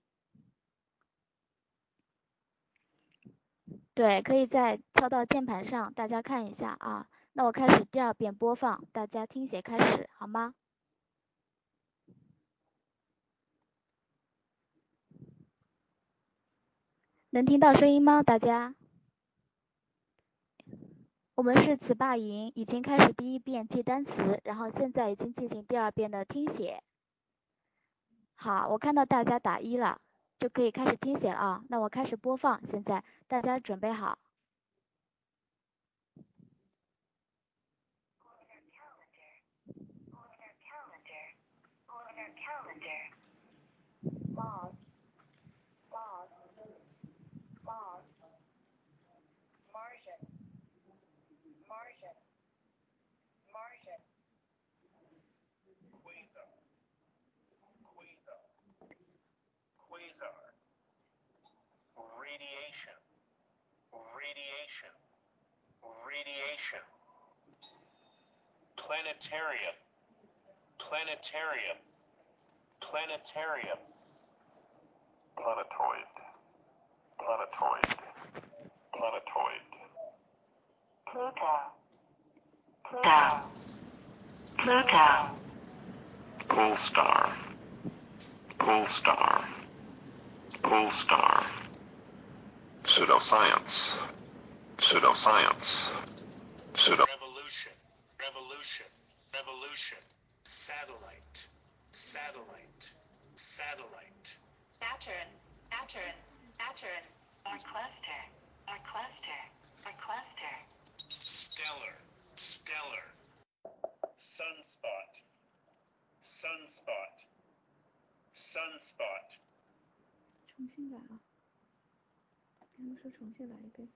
对，可以再敲到键盘上，大家看一下啊。那我开始第二遍播放，大家听写开始，好吗？能听到声音吗？大家？我们是词霸营，已经开始第一遍记单词，然后现在已经进行第二遍的听写。好，我看到大家打一了，就可以开始听写了啊。那我开始播放，现在大家准备好。Radiation, radiation, planetarium, planetarium, planetarium, planetoid, planetoid, planetoid, Pluto, Pluto, Pluto, pole star, pole star, pole star, pseudoscience, pseudoscience, pseudo. Revolution, revolution, revolution, satellite, satellite, satellite. Saturn, Saturn, Saturn, our cluster, our cluster, our cluster. stellar, stellar, sunspot, sunspot, sunspot, 重新来啊！刚刚说重新来一遍。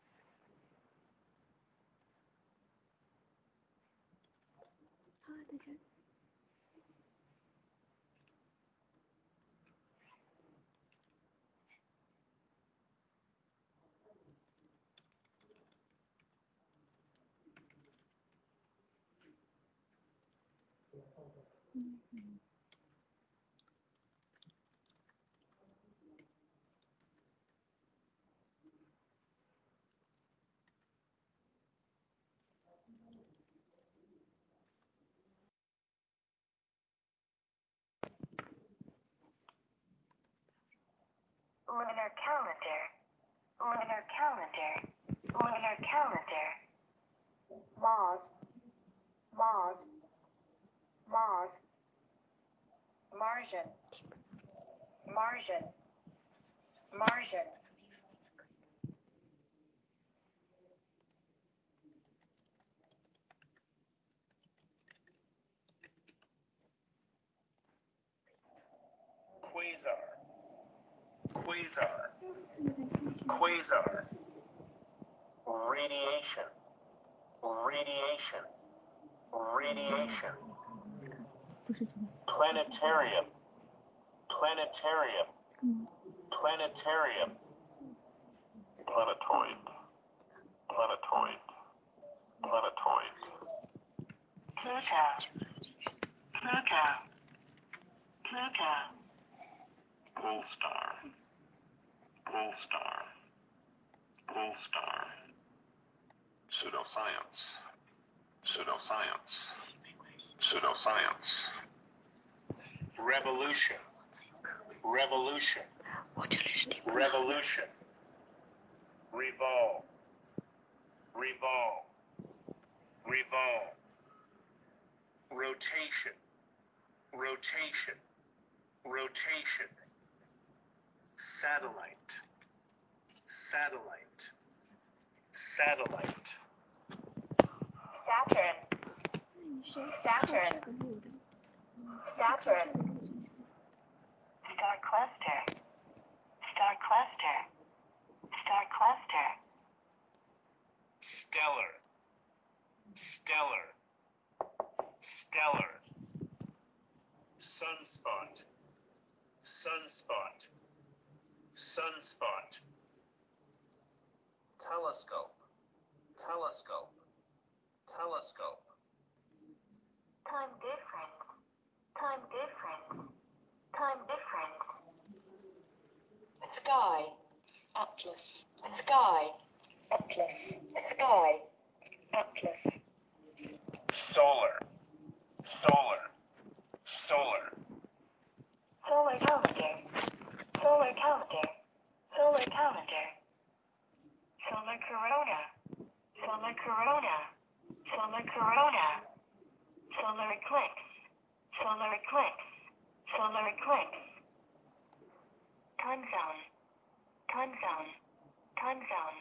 Lunar calendar, lunar calendar, lunar calendar. Mars, Mars, Mars margin, margin, margin. Quasar, quasar, quasar, radiation, radiation, radiation planetarium, planetarium, 嗯，planetarium, planetoid, planetoid, planetoid, Pluto, Pluto, Pluto. pole star, pole star, pole star, pseudoscience, pseudoscience, pseudoscience, revolution, revolution, 我这里是听不到。revolution, revolve, revolve, revolve, rotation, rotation, rotation, satellite, satellite, satellite, Saturn, 那你是 Saturn 这个路的，Saturn. Star cluster. Star cluster. Star cluster. Stellar. Stellar. Stellar. Sunspot. Sunspot. Sunspot. Telescope. Telescope. Telescope. Time difference time difference, time difference. Sky, Atlas, sky, Atlas, sky, Atlas. solar, solar, solar, Solar calendar, solar calendar, solar calendar. Solar corona, solar corona, solar corona. Solar eclipse, solar eclipse, solar eclipse. Time zone, time zone, time zone.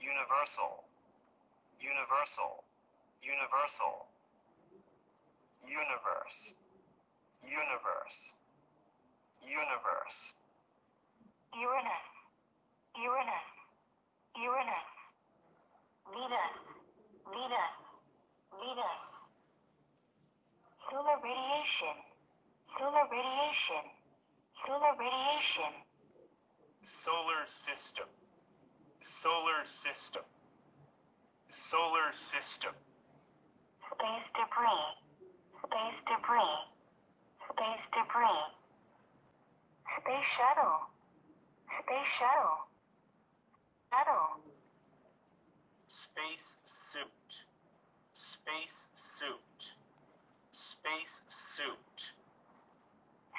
universal, universal, universal, universe, universe, universe, Uranus, Uranus, Uranus. Venus, Venus, Venus. Solar radiation, solar radiation, solar radiation. solar system, solar system, solar system, Space debris, space debris, space debris. Space shuttle, Space shuttle. Shuttle. Space suit. Space suit. Space suit.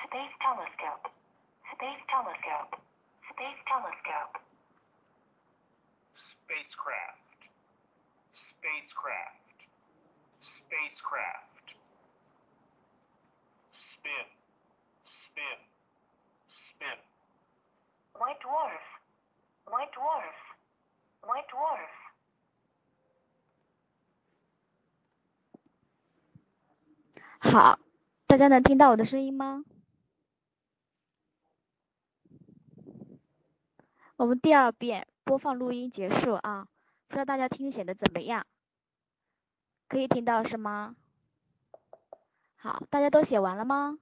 Space telescope. Space telescope. Space telescope. Spacecraft. Spacecraft. Spacecraft. Spin. Spin. Spin. White dwarf. White dwarf. White dwarf. 好，大家能听到我的声音吗？我们第二遍播放录音结束啊，不知道大家听写的怎么样？可以听到是吗？好，大家都写完了吗？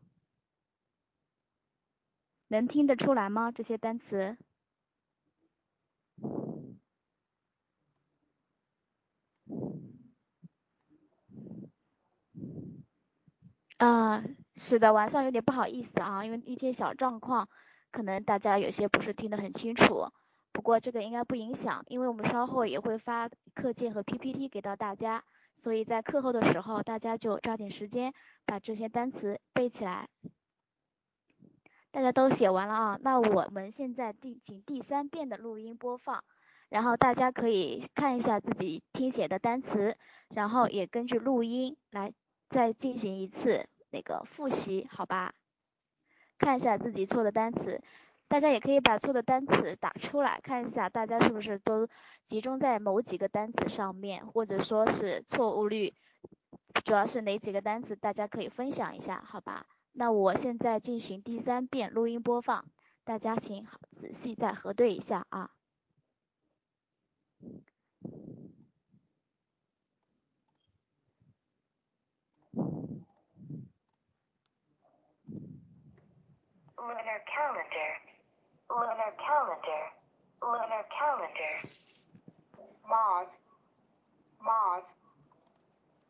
能听得出来吗？这些单词？啊，是的，晚上有点不好意思啊，因为一些小状况，可能大家有些不是听得很清楚。不过这个应该不影响，因为我们稍后也会发课件和 PPT 给到大家，所以在课后的时候，大家就抓紧时间把这些单词背起来。大家都写完了啊，那我们现在第请第三遍的录音播放，然后大家可以看一下自己听写的单词，然后也根据录音来再进行一次那个复习，好吧？看一下自己错的单词，大家也可以把错的单词打出来，看一下大家是不是都集中在某几个单词上面，或者说是错误率主要是哪几个单词，大家可以分享一下，好吧？那我现在进行第三遍录音播放，大家请仔细再核对一下啊。Lunar calendar. Lunar calendar. Lunar calendar. Mars. Mars.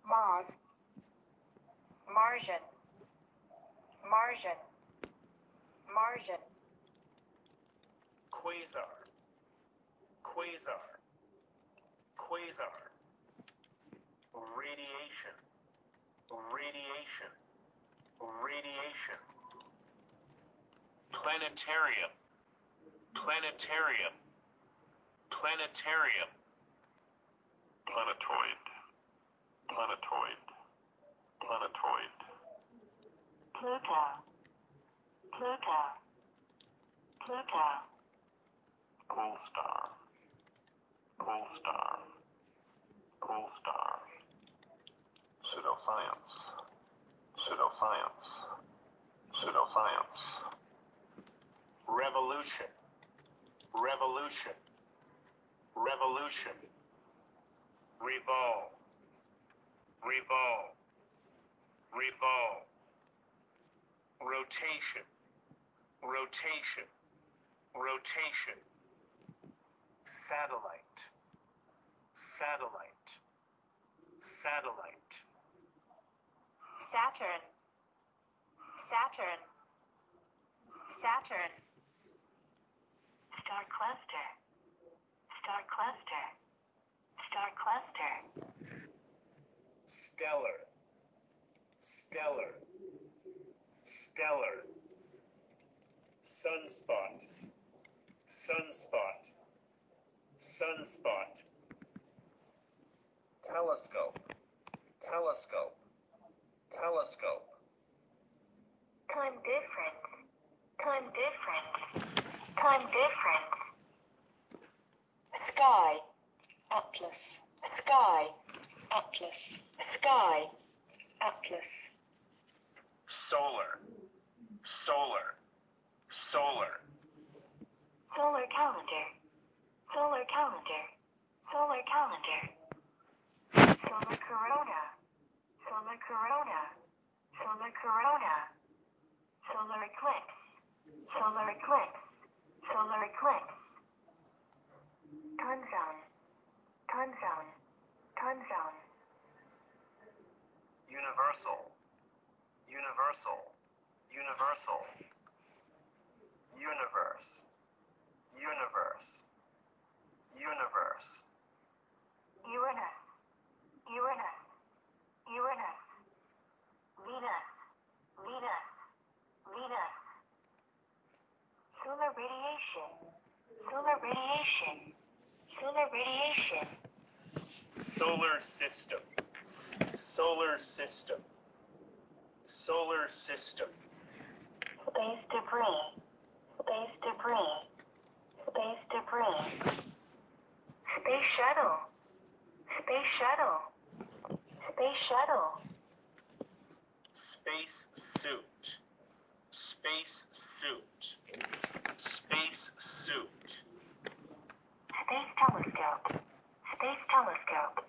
Mars. Martian. Martian. Martian. Quasar. Quasar. Quasar. Radiation. Radiation. Radiation. Planetarium. Planetarium. Planetarium. Planetoid. Planetoid. Planetoid. Pluto. Pluto. Pluto. Polestar. Polestar. Polestar. Pseudoscience. Pseudoscience. Pseudoscience. Revolution. Revolution. Revolution. Revolve. Revolve. Revolve. Rotation. Rotation. Rotation. Satellite. Satellite. Satellite. Saturn. Saturn. Saturn. Star cluster. Star cluster. Star cluster. Stellar. Stellar. Stellar. Sunspot. Sunspot. Sunspot. Telescope. Telescope. Telescope. Time difference. Time difference. Time difference. Sky. Atlas. Sky. Atlas. Sky. Atlas. Solar. Solar. Solar. Solar calendar. Solar calendar. Solar calendar. Solar corona. Solar corona. Solar corona. Solar eclipse. Solar eclipse. Solar eclipse. Time zone. Time zone. Time zone. Universal. Universal. Universal. Universe. universe, universe, Uranus, Uranus, Uranus, Venus, Venus, Venus. Solar radiation, solar radiation, solar radiation. solar system, solar system, solar system, Space debris, space debris, space debris. Space shuttle, space shuttle, space shuttle. space suit, space suit, space suit, Space telescope, space telescope,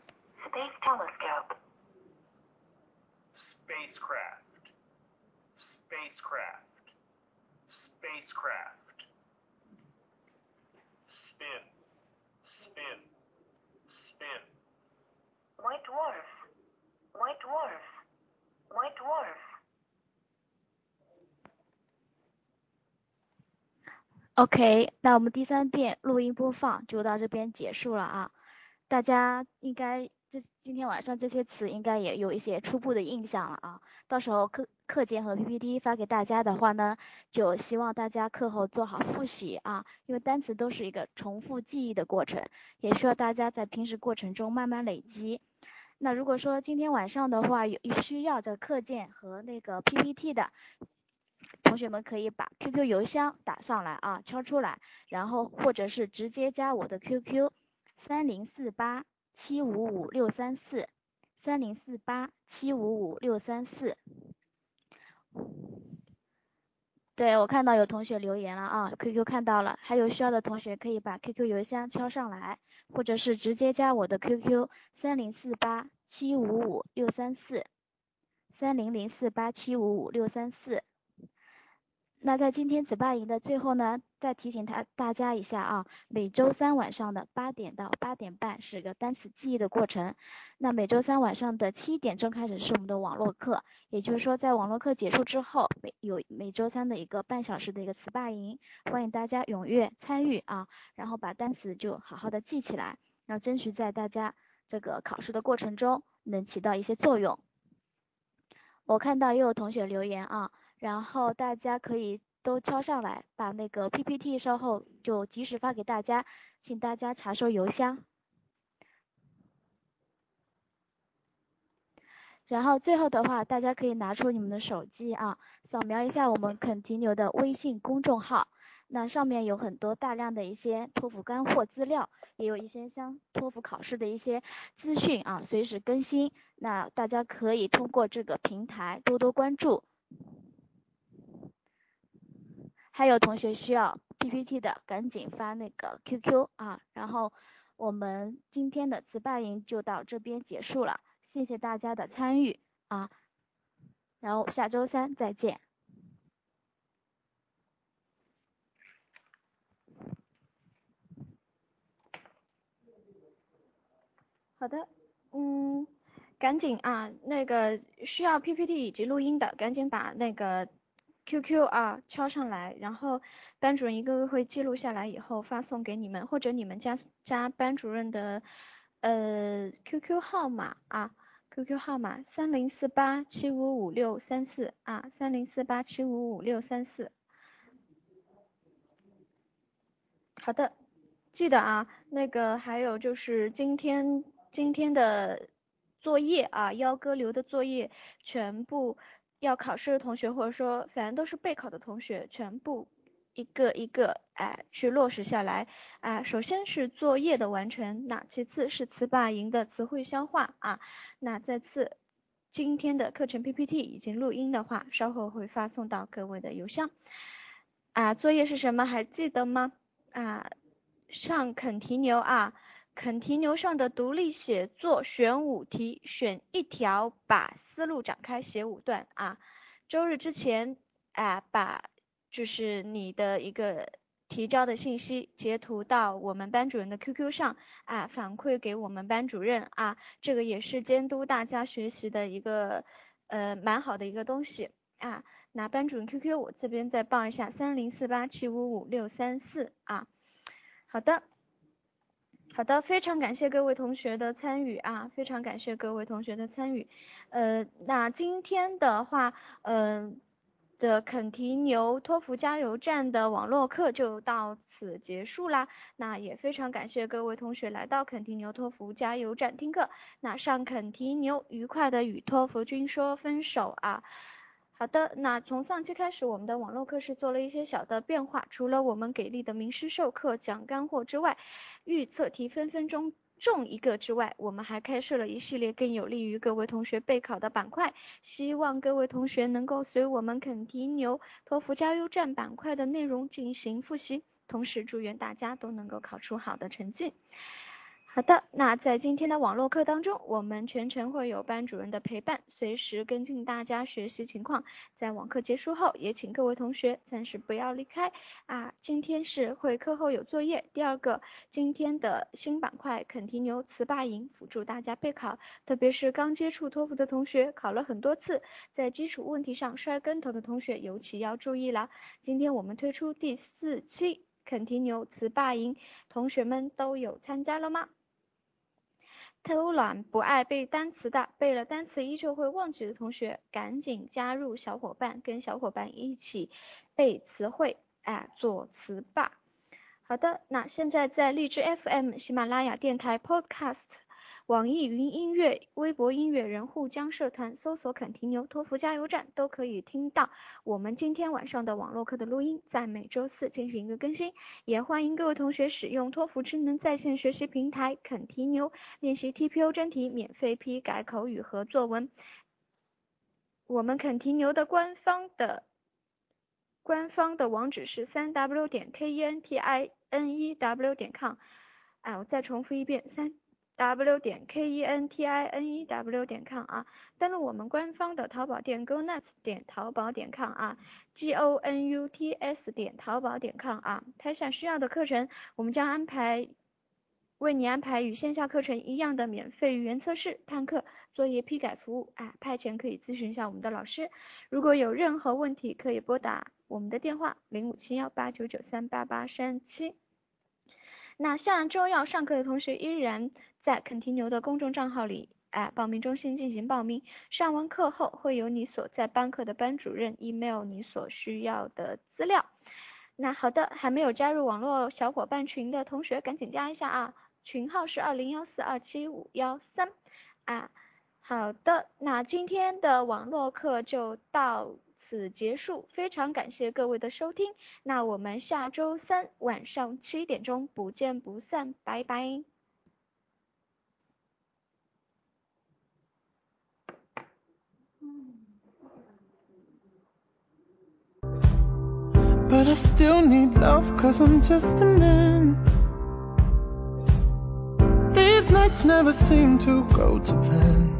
space telescope. spacecraft, spacecraft, spacecraft, spin, spin, spin, White dwarf, white dwarf, white dwarf. OK，那我们第三遍录音播放就到这边结束了啊。大家应该这今天晚上这些词应该也有一些初步的印象了啊。到时候课课件和 PPT 发给大家的话呢，就希望大家课后做好复习啊，因为单词都是一个重复记忆的过程，也需要大家在平时过程中慢慢累积。那如果说今天晚上的话有需要这课件和那个 PPT 的，同学们可以把 QQ 邮箱打上来啊，敲出来，然后或者是直接加我的 QQ 三零四八七五五六三四三零四八七五五六三四。对，我看到有同学留言了啊，QQ 看到了，还有需要的同学可以把 QQ 邮箱敲上来，或者是直接加我的 QQ 三零四八七五五六三四三零零四八七五五六三四。那在今天子霸营的最后呢，再提醒他大家一下啊，每周三晚上的八点到八点半是个单词记忆的过程。那每周三晚上的七点钟开始是我们的网络课，也就是说在网络课结束之后，每有每周三的一个半小时的一个词霸营，欢迎大家踊跃参与啊，然后把单词就好好的记起来，然后争取在大家这个考试的过程中能起到一些作用。我看到又有同学留言啊。然后大家可以都敲上来，把那个 PPT 稍后就及时发给大家，请大家查收邮箱。然后最后的话，大家可以拿出你们的手机啊，扫描一下我们肯提牛的微信公众号，那上面有很多大量的一些托福干货资料，也有一些相托福考试的一些资讯啊，随时更新。那大家可以通过这个平台多多关注。还有同学需要 PPT 的，赶紧发那个 QQ 啊，然后我们今天的词霸营就到这边结束了，谢谢大家的参与啊，然后下周三再见。好的，嗯，赶紧啊，那个需要 PPT 以及录音的，赶紧把那个 QQ 啊敲上来，然后班主任一个个会记录下来以后发送给你们，或者你们加加班主任的呃 QQ 号码啊，QQ 号码三零四八七五五六三四啊，三零四八七五五六三四。好的，记得啊，那个还有就是今天今天的作业啊，幺哥留的作业全部要考试的同学，或者说反正都是备考的同学，全部一个一个哎去落实下来啊。首先是作业的完成，那其次是词霸营的词汇消化啊。那再次，今天的课程 PPT 已经录音的话，稍后会发送到各位的邮箱。啊，作业是什么？还记得吗？啊，上肯提牛啊，肯提牛上的独立写作选五题，选一条，把思路展开写五段啊。周日之前啊，把就是你的一个提交的信息截图到我们班主任的 QQ 上啊，反馈给我们班主任啊，这个也是监督大家学习的一个呃蛮好的一个东西啊。那班主任 QQ 我这边再报一下，三零四八七五五六三四啊。好的。好的，非常感谢各位同学的参与啊，非常感谢各位同学的参与。呃，那今天的话，嗯、的肯提牛托福加油站的网络课就到此结束啦。那也非常感谢各位同学来到肯提牛托福加油站听课。那上肯提牛，愉快的与托福君说分手啊。好的，那从上期开始，我们的网络课是做了一些小的变化，除了我们给力的名师授课讲干货之外，预测题分分钟中一个之外，我们还开设了一系列更有利于各位同学备考的板块，希望各位同学能够随我们肯提牛托福加油站板块的内容进行复习，同时祝愿大家都能够考出好的成绩。好的，那在今天的网络课当中，我们全程会有班主任的陪伴，随时跟进大家学习情况。在网课结束后，也请各位同学暂时不要离开啊。今天是会课后有作业，第二个，今天的新板块肯提牛词霸营辅助大家备考，特别是刚接触托福的同学，考了很多次，在基础问题上摔跟头的同学尤其要注意了。今天我们推出第四期肯提牛词霸营，同学们都有参加了吗？偷懒不爱背单词的，背了单词依旧会忘记的同学，赶紧加入小伙伴，跟小伙伴一起背词汇，哎，做词霸。好的，那现在在荔枝 FM、喜马拉雅电台 Podcast、网易云音乐、微博音乐人沪江社团搜索“肯提牛托福加油站”都可以听到我们今天晚上的网络课的录音，在每周四进行一个更新。也欢迎各位同学使用托福智能在线学习平台肯提牛练习 TPO 真题，免费批改口语和作文。我们肯提牛的官方的官方的网址是三 w 点 k e n t i n e w 点 com。哎，我再重复一遍，三 w 点 k e n t i n e w 点 com 啊。登录我们官方的淘宝店 gonuts 点淘宝点 com 啊，g o n u t s 点淘宝点 com 啊。台下需要的课程，我们将安排为你安排与线下课程一样的免费语言测试、探课、作业批改服务。啊，派遣可以咨询一下我们的老师。如果有任何问题，可以拨打我们的电话零五七幺八九九三八八三七。那下周要上课的同学依然在肯提牛的公众账号里，哎，报名中心进行报名。上完课后会有你所在班课的班主任 email 你所需要的资料。那好的，还没有加入网络小伙伴群的同学赶紧加一下啊，群号是二零幺四二七五幺三啊。好的，那今天的网络课就到此结束，非常感谢各位的收听。那我们下周三晚上七点钟不见不散，拜拜。But I still need love cause I'm just a man. These nights never seem to go to plan.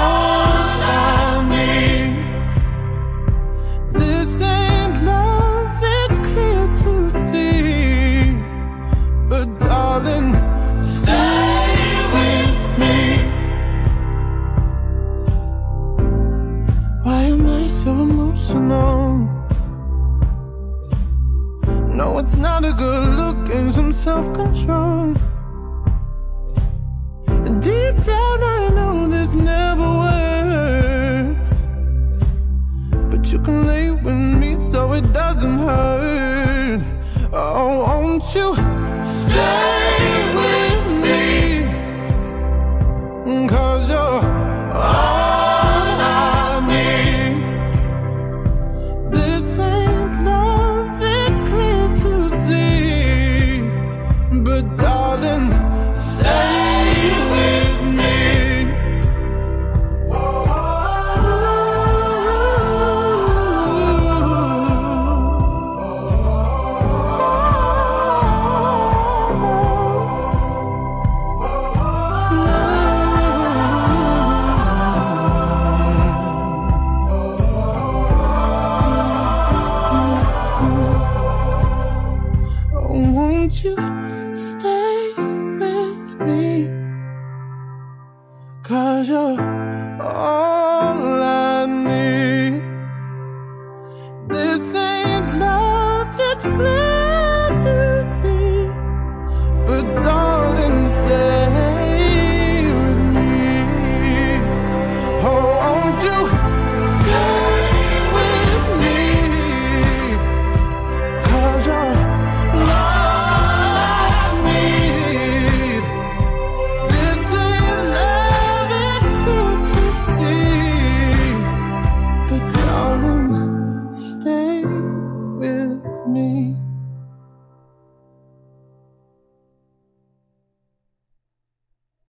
self-control. Deep down I know this never works, but you can lay with me so it doesn't hurt. Oh, won't you?